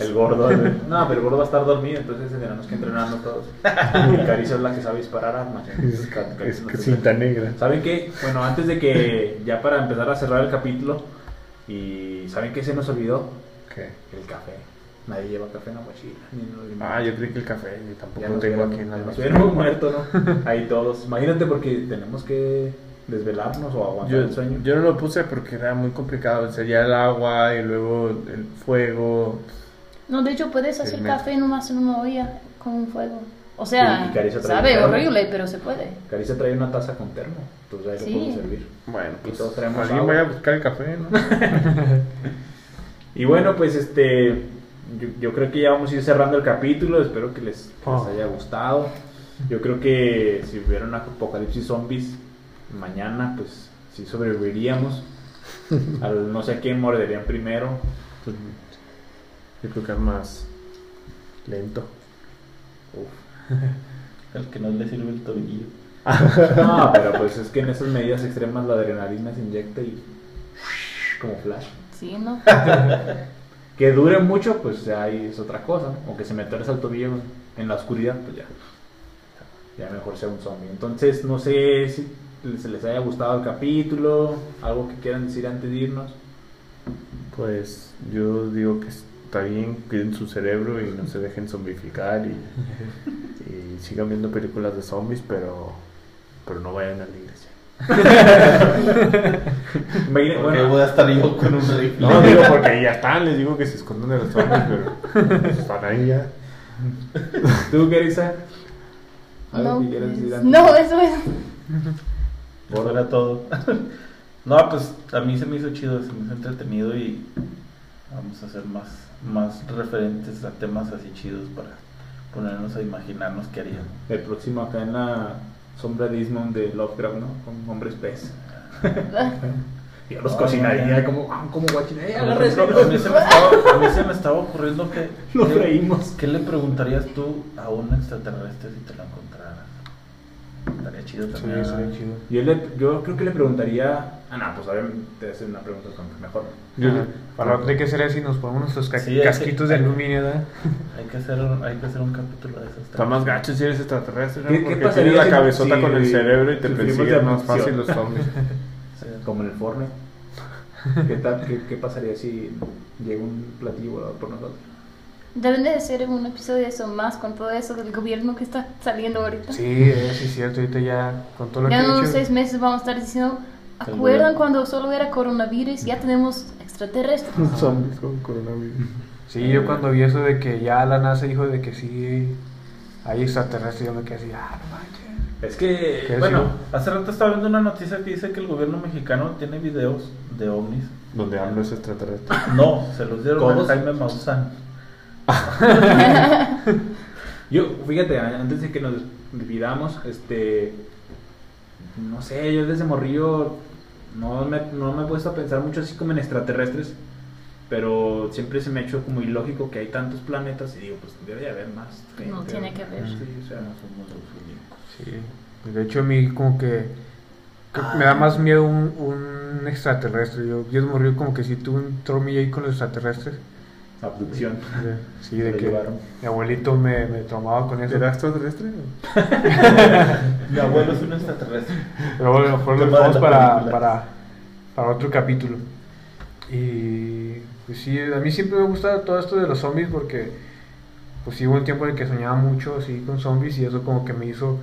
El gordo. el- No, pero el gordo va a estar dormido, entonces tendremos que entrenarnos todos. Y <laughs> Carissa es la que sabe disparar armas. Es Carissa que cinta negra. ¿Saben qué? Bueno, antes de que, ya para empezar a cerrar el capítulo, y ¿saben qué se nos olvidó? ¿Qué? El café. Nadie lleva café en la mochila. Ni en. Ah, yo creí que el café, yo tampoco lo tengo aquí en la hubiéramos muerto, ¿no? Ahí todos. Imagínate porque tenemos que desvelarnos o aguantar Yo, el sueño. yo no lo puse porque era muy complicado. Sería el agua y luego el fuego. No, de hecho puedes hacer metro. café nomás en una olla con un fuego. O sea, sabe horrible, pero se puede. Carissa trae una taza con termo. Entonces ahí Sí. lo podemos servir. Bueno, Y pues todos traemos alguien agua. vaya a buscar el café, ¿no? <laughs> Y bueno, pues este. Yo, yo creo que ya vamos a ir cerrando el capítulo. Espero que les, les Oh. haya gustado. Yo creo que si hubiera un apocalipsis zombies mañana, pues sí sobreviviríamos. Al no sé a quién morderían primero. Pues, yo creo que es más lento. El <laughs> que no le sirve el tobillo. <laughs> No, pero pues es que en esas medidas extremas la adrenalina se inyecta y. como flash. Sí, ¿no? <laughs> Que dure mucho, pues ya ahí es otra cosa. O que se me atorce el tobillo en la oscuridad, pues ya. Ya mejor sea un zombie. Entonces, no sé si se les haya gustado el capítulo. Algo que quieran decir antes de irnos. Pues yo digo que está bien, cuiden su cerebro y no se dejen zombificar y, <laughs> y sigan viendo películas de zombies, pero, pero no vayan a la iglesia. <laughs> Imagina- Porque bueno, voy a estar yo con un rifle. No, digo porque ahí ya están, les digo que se esconden de los zombies, pero están ahí ya. ¿tú, Carissa? ¿Algo No, que quieras decir pues, antes? no, eso es. Era todo. <laughs> no, pues a mí se me hizo chido, se me hizo entretenido y vamos a hacer más, más referentes a temas así chidos para ponernos a imaginarnos qué harían. El próximo acá en la sombra de Ismond de Lovecraft, ¿no? Con hombres pez. <laughs> Yo los No, cocinaría como, ah, como eso. a, mí se me estaba, a mí se me estaba ocurriendo que... <laughs> Lo que- freímos. ¿Qué le preguntarías tú a un extraterrestre si te lo encontraras? Estaría chido también. eso es chido. Yo, le, yo creo que le preguntaría. Ah, no, pues obviamente te hacer una pregunta mejor. Yo- Ah, para lo que hay que hacer es si nos ponemos nuestros ca- Sí, hay que- casquitos de aluminio, ¿verdad? Hay que hacer, un- hay que hacer un capítulo de esos. Está más gacho si eres extraterrestre, ¿no? ¿Qué- qué Porque pasaría tienes la si- cabezota si con el cerebro y te persiguen de más fácil los zombies. Sí. <laughs> Como en el Fortnite. ¿Qué, tal, qué, qué pasaría si llega un platillo volador por nosotros? Deben de ser un episodio de eso más con todo eso del gobierno que está saliendo ahorita. Sí, eh, sí es cierto, ahorita ya con todo lo que Ya he en unos dicho. seis meses vamos a estar diciendo, ¿acuerdan cuando solo era coronavirus? Ya tenemos extraterrestres. <laughs> zombies con coronavirus. Sí, yo cuando vi eso de que ya la NASA dijo de que sí hay extraterrestres, yo me quedé así, ah, no manches. Es que, ¿Qué bueno, Hace rato estaba viendo una noticia que dice que el gobierno mexicano tiene videos de ovnis. Donde hablo es extraterrestre. No, se los dieron a. Jaime Maussan. <laughs> yo, fíjate, antes de que nos despidamos, este. No sé, yo desde morrillo no me, no me he puesto a pensar mucho así como en extraterrestres. Pero siempre se me ha hecho como ilógico que hay tantos planetas y digo, pues debe de haber más. No tiene que haber. Sí, o sea, No somos los únicos. Sí, de hecho a mí como que, me da más miedo un, un extraterrestre. Yo, yo morí como que si tuve un tromillo ahí con los extraterrestres. Abducción. Sí, de que llevaron. mi abuelito me, me traumaba con eso. ¿Era extraterrestre? <laughs> Mi abuelo es un extraterrestre. Pero bueno, mejor lo dejamos la para, para, para otro capítulo. Y pues sí, a mí siempre me gusta todo esto de los zombies porque pues sí hubo un tiempo en el que soñaba mucho así con zombies y eso como que me hizo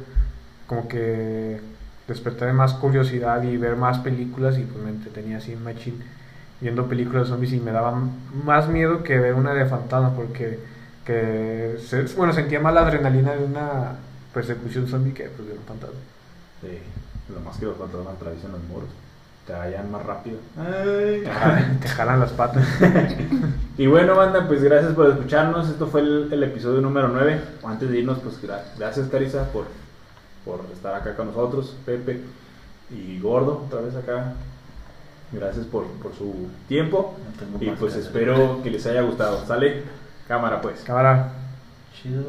como que despertar más curiosidad y ver más películas y pues me entretenía así machín viendo películas de zombies y me daba más miedo que ver una de fantasmas porque que se- bueno sentía más la adrenalina de una persecución zombie que pues de un fantasma. Sí, lo más que los fantasmas atraviesan los muros. Te vayan más rápido. Te jalan las patas. <laughs> Y bueno, banda, pues gracias por escucharnos. Esto fue el, el episodio número 9. Antes de irnos, pues gra- gracias, Carisa, por, por estar acá con nosotros. Pepe y Gordo, otra vez acá. Gracias por, por su tiempo. No Y pues que hacer. espero que les haya gustado. ¿Sale? Cámara pues. Cámara. Chido.